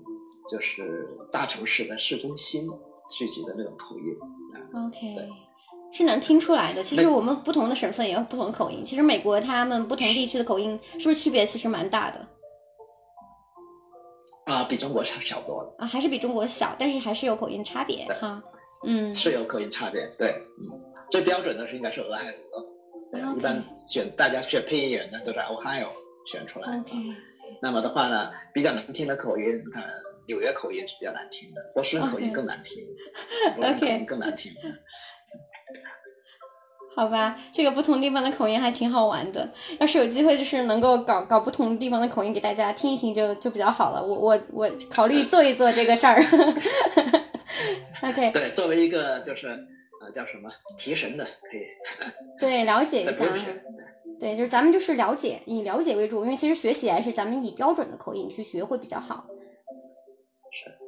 就是大城市的市中心聚集的那种口音啊。OK，对是能听出来的。其实我们不同的省份也有不同的口音。其实美国他们不同地区的口音是不是区别其实蛮大的啊，比中国差小多了，啊？还是比中国小，但是还是有口音差别哈。嗯是有口音差别。对，嗯，最标准的是应该是俄亥俄，对一般选大家选配音员的都是 Ohio 选出来。，OK，那么的话呢，比较难听的口音，呃，纽约口音是比较难听的，波士顿口音更难听，波士顿口音更难听。好吧，这个不同地方的口音还挺好玩的。要是有机会，就是能够搞搞不同地方的口音给大家听一听就，就比较好了。我我我考虑做一做这个事儿。OK，对，作为一个就是呃叫什么提神的，可以对，了解一下对，就是咱们就是了解，以了解为主，因为其实学习还是咱们以标准的口音去学会比较好。是。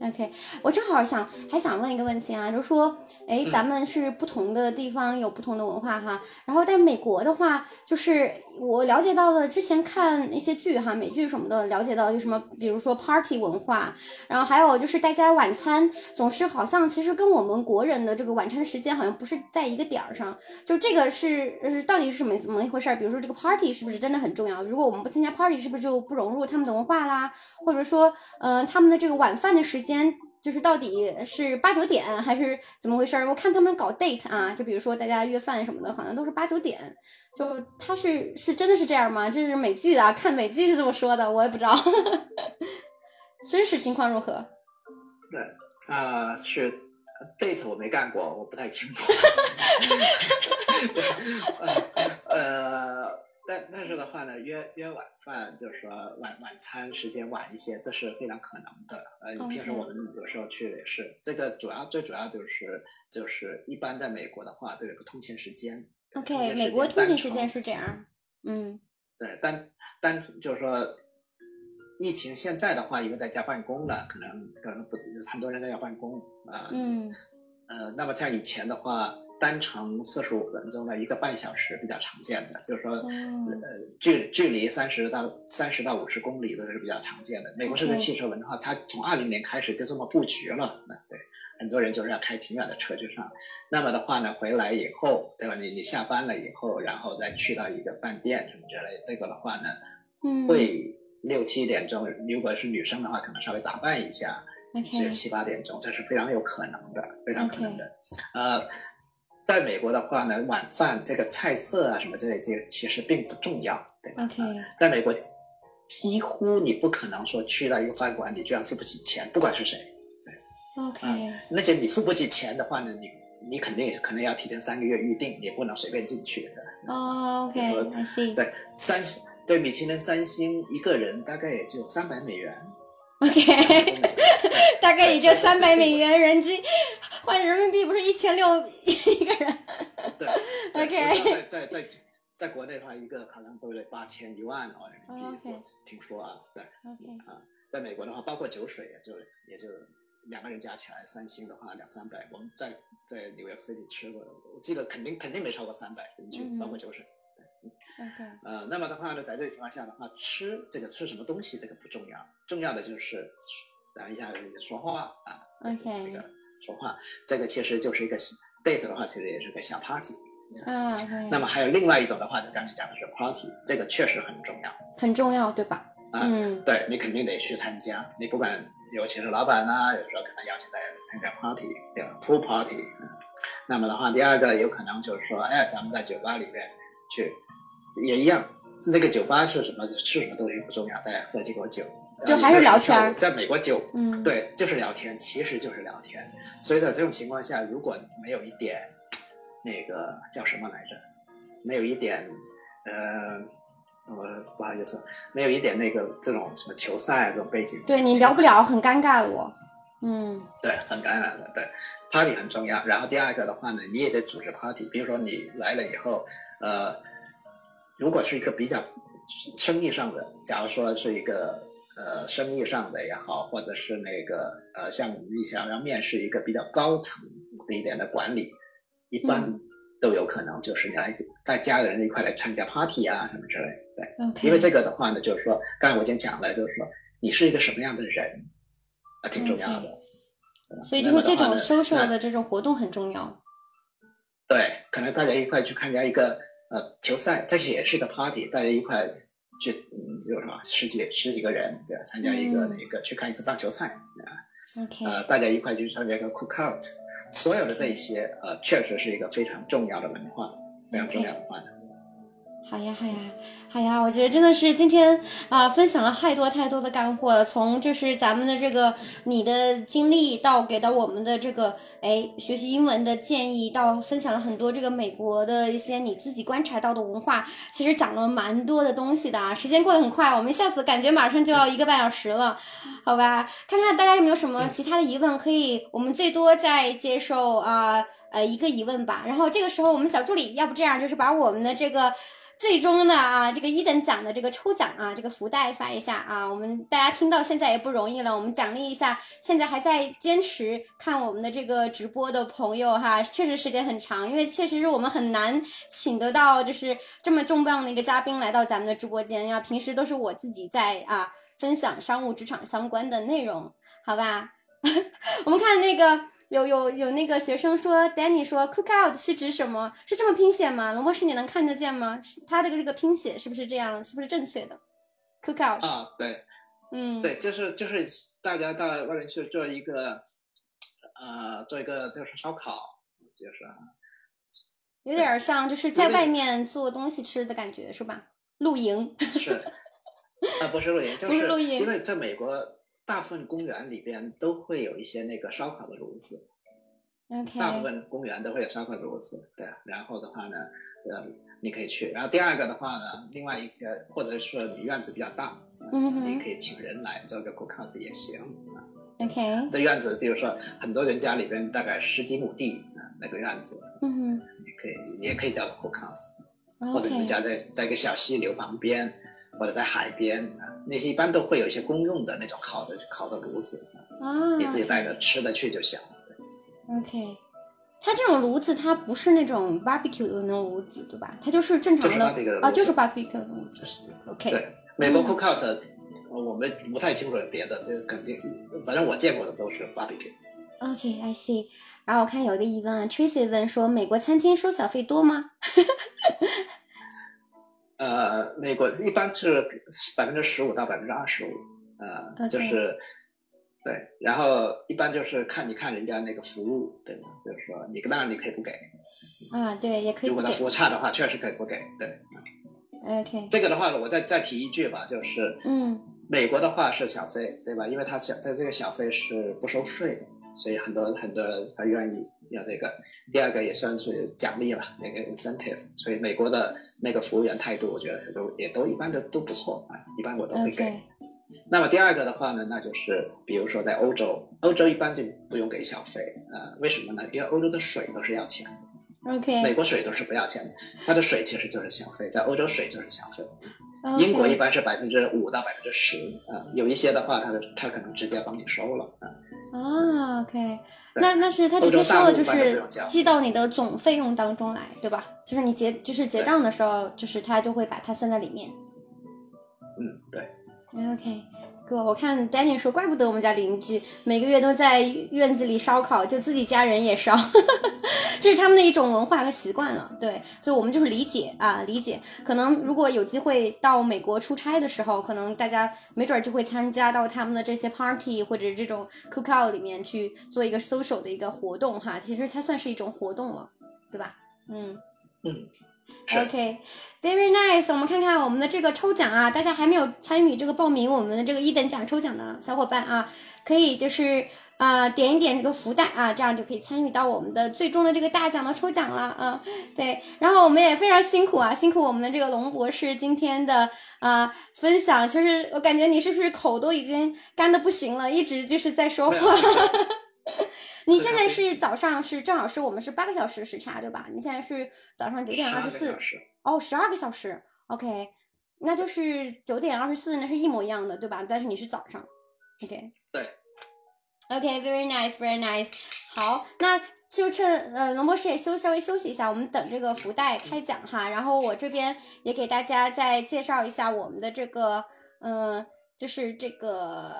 OK，我正好想还想问一个问题啊，就是说，哎，嗯咱们是不同的地方有不同的文化哈，然后在美国的话，就是我了解到了之前看一些剧哈，美剧什么的，了解到有什么，比如说 party 文化，然后还有就是大家晚餐总是好像其实跟我们国人的这个晚餐时间好像不是在一个点儿上，就这个是是到底是什么怎么一回事儿？比如说这个 party 是不是真的很重要？如果我们不参加 party，是不是就不融入他们的文化啦？或者说，嗯、他们的这个晚饭的时间就是到底是八九点还是怎么回事儿？我看他们搞 date 啊，就比如说大家约饭什么的，好像都是八九点。就他是是真的是这样吗？这是美剧的啊，看美剧是这么说的，我也不知道，真实情况如何？对啊、是 date 我没干过，我不太清楚。呃呃，但但是的话呢，约约晚饭就是说晚晚餐时间晚一些，这是非常可能的。呃平时我们有时候去也是，这个主要最主要就是就是一般在美国的话都有个通勤时间。对 OK，美国通勤时间是这样，嗯对，但但就是说，疫情现在的话，因为在家办公了，可能可能不很多人在家办公啊，嗯呃，那么像以前的话，单程四十五分钟的一个半小时比较常见的，就是说，哦呃，距距离三十到三十到五十公里的是比较常见的。美国是个汽车文化，它从二零年开始就这么布局了，那对。很多人就是要开挺远的车去上，那么的话呢，回来以后，对吧？你你下班了以后，然后再去到一个饭店什么之类，这个的话呢，嗯会六七点钟，如果是女生的话，可能稍微打扮一下，只有七八点钟，这是非常有可能的，非常可能的。呃，在美国的话呢，晚饭这个菜色啊什么之类，这个其实并不重要，对吧在美国，几乎你不可能说去到一个饭馆，你居然付不起钱，不管是谁。OK 而且你付不起钱的话呢，你你肯定可能要提前三个月预定，你不能随便进去的。哦 OK，I see 对，三星对米其林三星一个人大概也就三百美元。OK，大概也就三百美元人均，换人民币不是一千六一个人。对 OK 在在在在国内的话，一个可能都得八千一万哦人民币我听说啊，对 OK 啊，在美国的话，包括酒水也就也就两个人加起来，三星的话两三百，我们在在纽约 City 吃过，我记得肯定肯定没超过三百人均，嗯包括酒水。对 OK，呃，那么的话呢，在这个情况下的话，吃这个吃什么东西这个不重要，重要的就是然后一下说话啊 OK 这个说话，这个其实就是一个 date 的话，其实也是个小 party。啊，OK，那么还有另外一种的话，就刚才讲的是 party，这个确实很重要很重要，对吧？啊。嗯对你肯定得去参加，你不管尤其是老板呐、有时候可能邀请大家参加 party，对吧？pool party。嗯那么的话，第二个有可能就是说，哎，咱们在酒吧里面去，也一样，那个酒吧是什么，吃什么东西不重要，大家喝几口酒，就还是聊天在美国酒，嗯，对，就是聊天，其实就是聊天。所以在这种情况下，如果没有一点那个叫什么来着，没有一点呃，我不好意思，没有一点那个这种什么球赛啊这种背景，对你聊不了，很尴尬我。嗯对，很尴尬的，对，party 很重要。然后第二个的话呢，你也得组织 party，比如说你来了以后，呃，如果是一个比较生意上的，假如说是一个呃生意上的也好，或者是那个呃像你想要面试一个比较高层的一点的管理，一般嗯都有可能就是你来带家人一块来参加 party 啊什么之类的，对。因为这个的话呢，就是说，刚才我已经讲了，就是说你是一个什么样的人啊，挺重要的。所以就是这种那么的话呢 social 的这种活动很重要。对，可能大家一块去参加一个呃球赛，但是也是一个 party，大家一块去，嗯，就是什么十几十几个人，对吧？参加一个、嗯那个去看一次棒球赛啊，OK，呃，大家一块去参加一个 cookout，所有的这些呃，确实是一个非常重要的文化，非常重要的文化的。好呀，好呀，好呀！我觉得真的是今天啊、分享了太多太多的干货了。从就是咱们的这个你的经历，到给到我们的这个哎学习英文的建议，到分享了很多这个美国的一些你自己观察到的文化，其实讲了蛮多的东西的啊。时间过得很快，我们下次感觉马上就要一个半小时了，好吧？看看大家有没有什么其他的疑问，可以我们最多再接受啊呃一个疑问吧。然后这个时候我们小助理要不这样，就是把我们的这个。最终的啊，这个一等奖的这个抽奖啊，这个福袋发一下啊，我们大家听到现在也不容易了，我们奖励一下现在还在坚持看我们的这个直播的朋友哈，确实时间很长，因为确实是我们很难请得到就是这么重磅的一个嘉宾来到咱们的直播间呀，平时都是我自己在啊分享商务职场相关的内容，好吧？我们看那个。有有有那个学生说，Danny 说 cook out 是指什么？是这么拼写吗？龙博士你能看得见吗？是他的这个拼写是不是这样？是不是正确的？cook out，、啊，对嗯，对，就是就是大家到外面去做一个呃做一个就是烧烤，就是啊有点像就是在外面做东西吃的感觉是吧？露营，是，啊，不是露营，就不是露营因为在美国，大部分公园里边都会有一些那个烧烤的炉子，OK，大部分公园都会有烧烤的炉子，对。然后的话呢，呃，你可以去。然后第二个的话呢，另外一个或者说你院子比较大，嗯哼你可以请人来做个 cookout 也行。，OK，的院子，比如说很多人家里边大概十几亩地啊，那个院子，嗯你可以也可以叫 cookout。者你们家在在一个小溪流旁边，或者在海边啊，那些一般都会有一些公用的那种烤的烤的炉子，啊你自己带着吃的去就行了。对，OK。它这种炉子，它不是那种 barbecue 的那种炉子，对吧？它就是正常就是的啊，就是 barbecue 的炉子。OK，对，美国嗯 cookout，、呃我们不太清楚有别的，这个肯定，反正我见过的都是 barbecue。OK，I、see。然后我看有一个疑问啊，Tracy 问说，美国餐厅收小费多吗？呃，美国一般是百分之十五到百分之二十五，呃就是对，然后一般就是看你看人家那个服务，对吗？就是说你当然你可以不给，啊，对，也可以如果他。服务差的话，确实可以不给。对，OK，这个的话，我再再提一句吧，就是嗯美国的话是小费，对吧？因为他小，它这个小费是不收税的，所以很多很多人他愿意要这个。第二个也算是奖励了，那个 incentive，所以美国的那个服务员态度，我觉得都也都一般的都不错啊，一般我都会给。那么第二个的话呢，那就是比如说在欧洲，欧洲一般就不用给小费，呃，为什么呢？因为欧洲的水都是要钱的，美 OK，美国水都是不要钱的，它的水其实就是小费，在欧洲水就是小费。英国一般是百分之五到百分之十，啊，有一些的话，它它可能直接帮你收了，啊，啊，OK，那那是他直接收了就是记到你的总费用当中来，对吧？就是你结就是结账的时候，就是他就会把它算在里面。嗯，对，OK，哥，我看 Danny 说，怪不得我们家邻居每个月都在院子里烧烤，就自己家人也烧，这是他们的一种文化和习惯了。对，所以我们就是理解啊，理解。可能如果有机会到美国出差的时候，可能大家没准就会参加到他们的这些 party 或者这种 cookout 里面去做一个 social 的一个活动哈。其实它算是一种活动了，对吧？嗯。嗯，是 OK，very、nice。我们看看我们的这个抽奖啊，大家还没有参与这个报名我们的这个一等奖抽奖的小伙伴啊，可以就是啊、呃点一点这个福袋啊，这样就可以参与到我们的最终的这个大奖的抽奖了啊。对，然后我们也非常辛苦啊，辛苦我们的这个龙博士今天的啊、分享。其实我感觉你是不是口都已经干的不行了，一直就是在说话。你现在是早上是正好是我们是八个小时时差对吧？你现在是早上九点二十四哦，十二个小时，OK，那就是九点二十四，那是一模一样的，对吧？但是你是早上，OK。对。OK，very、nice，very nice。好，那就趁呃龙博士也休稍微休息一下，我们等这个福袋开奖哈。然后我这边也给大家再介绍一下我们的这个，嗯、就是这个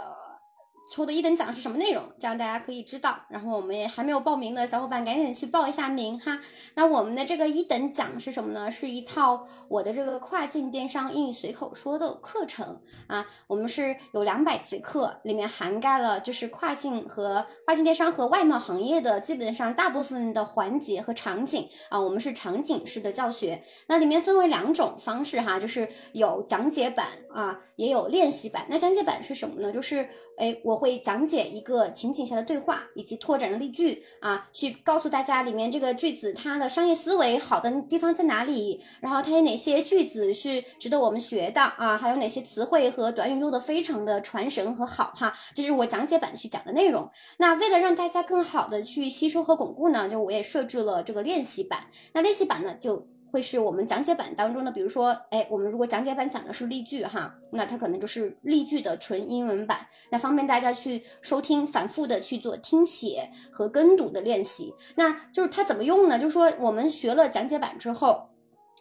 抽的一等奖是什么内容，这样大家可以知道。然后我们也还没有报名的小伙伴，赶紧去报一下名哈。那我们的这个一等奖是什么呢？是一套我的这个跨境电商英语随口说的课程啊。我们是有两百节课，里面涵盖了就是跨境和跨境电商和外贸行业的基本上大部分的环节和场景啊。我们是场景式的教学，那里面分为两种方式哈，就是有讲解版啊，也有练习版。那讲解版是什么呢？就是哎，我会讲解一个情景下的对话以及拓展的例句啊，去告诉大家里面这个句子它的商业思维好的地方在哪里，然后它有哪些句子是值得我们学的啊，还有哪些词汇和短语用的非常的传神和好哈，这是我讲解版去讲的内容。那为了让大家更好的去吸收和巩固呢，就我也设置了这个练习版。那练习版呢就。会是我们讲解版当中的，比如说，哎，我们如果讲解版讲的是例句哈，那它可能就是例句的纯英文版，那方便大家去收听，反复的去做听写和跟读的练习。那就是它怎么用呢？就是说我们学了讲解版之后。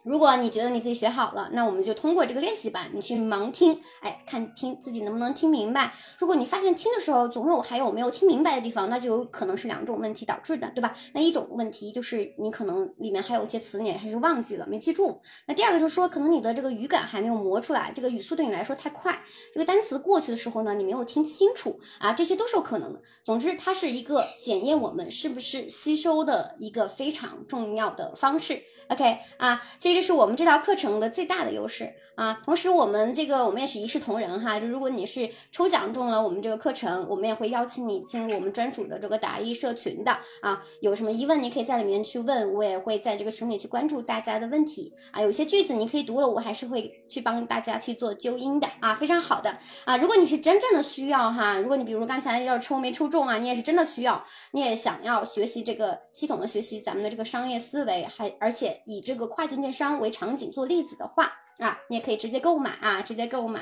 如果你觉得你自己学好了，那我们就通过这个练习吧，你去盲听，哎，看听自己能不能听明白。如果你发现听的时候总有还有没有听明白的地方，那就有可能是两种问题导致的，对吧？那一种问题就是你可能里面还有一些词你还是忘记了，没记住。那第二个就是说，可能你的这个语感还没有磨出来，这个语速对你来说太快，这个单词过去的时候呢，你没有听清楚啊，这些都是有可能的。总之，它是一个检验我们是不是吸收的一个非常重要的方式。OK 啊，这就是我们这套课程的最大的优势啊。同时，我们这个我们也是一视同仁哈。就如果你是抽奖中了我们这个课程，我们也会邀请你进入我们专属的这个答疑社群的啊。有什么疑问，你可以在里面去问，我也会在这个群里去关注大家的问题啊。有些句子你可以读了，我还是会去帮大家去做纠音的啊，非常好的啊。如果你是真正的需要哈，如果你比如刚才要抽没抽中啊，你也是真的需要，你也想要学习这个系统的学习咱们的这个商业思维，还而且以这个跨境电商为场景做例子的话啊，你也可以直接购买啊，直接购买。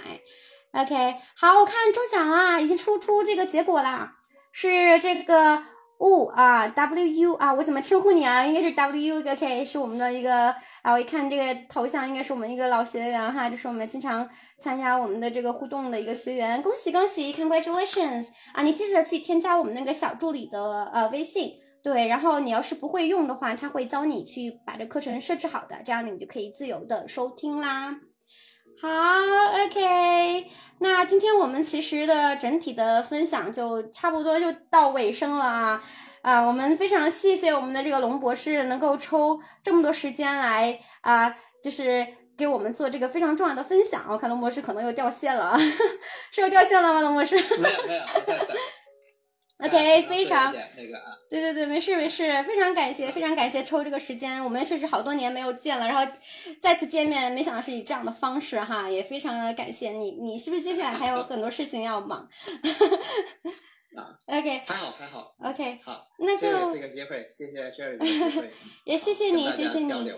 OK，好，我看中奖啊，已经出出这个结果啦，是这个物啊，W U 啊，我怎么称呼你啊？应该是 W U OK，是我们的一个啊，我一看这个头像应该是我们一个老学员哈，就是我们经常参加我们的这个互动的一个学员，恭喜恭喜，Congratulations 啊！你记得去添加我们那个小助理的呃微信。对，然后你要是不会用的话，他会教你去把这课程设置好的，这样你就可以自由的收听啦。好，OK，那今天我们其实的整体的分享就差不多就到尾声了啊啊！我们非常谢谢我们的这个龙博士能够抽这么多时间来啊，就是给我们做这个非常重要的分享。我看龙博士可能又掉线了，是又掉线了吗？龙博士没有没有，？OK，非常。那个啊，对对对，没事没事，非常感谢，非常感谢抽这个时间，我们确实好多年没有见了，然后再次见面，没想到是以这样的方式哈，也非常的感谢你，你是不是接下来还有很多事情要忙 啊？OK 还好还好，OK，好，那谢谢就这个机会，谢谢 Sherry 的机会，也谢谢你，谢谢你。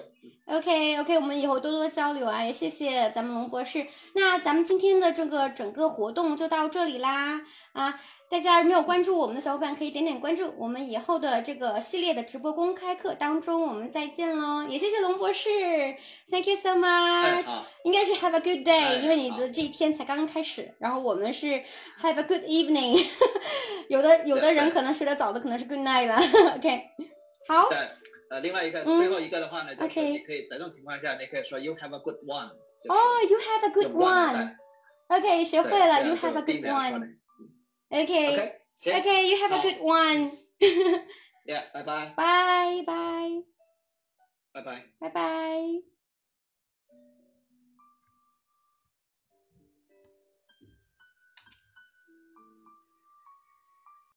OK OK，我们以后多多交流啊，也谢谢咱们龙博士。那咱们今天的这个整个活动就到这里啦啊，大家没有关注我们的小伙伴可以点点关注，我们以后的这个系列的直播公开课当中，我们再见喽！也谢谢龙博士，Thank you so 哎 much。好，应该是 Have a good day，、哎因为你的这一天才刚刚开始，然后我们是 Have a good evening，有的有的人可能睡得早的可能是 Good night 了，OK，好，呃，另外一个嗯最后一个的话呢，就是 OK 你可以在这种情况下，你可以说 You have a good one，哦、y o u have a good one one，OK，、学会了，You have a good 免说 one，OK，OK，、的 OK，行 you have a 好 good one，，Yeah，拜拜，拜拜拜拜。拜拜。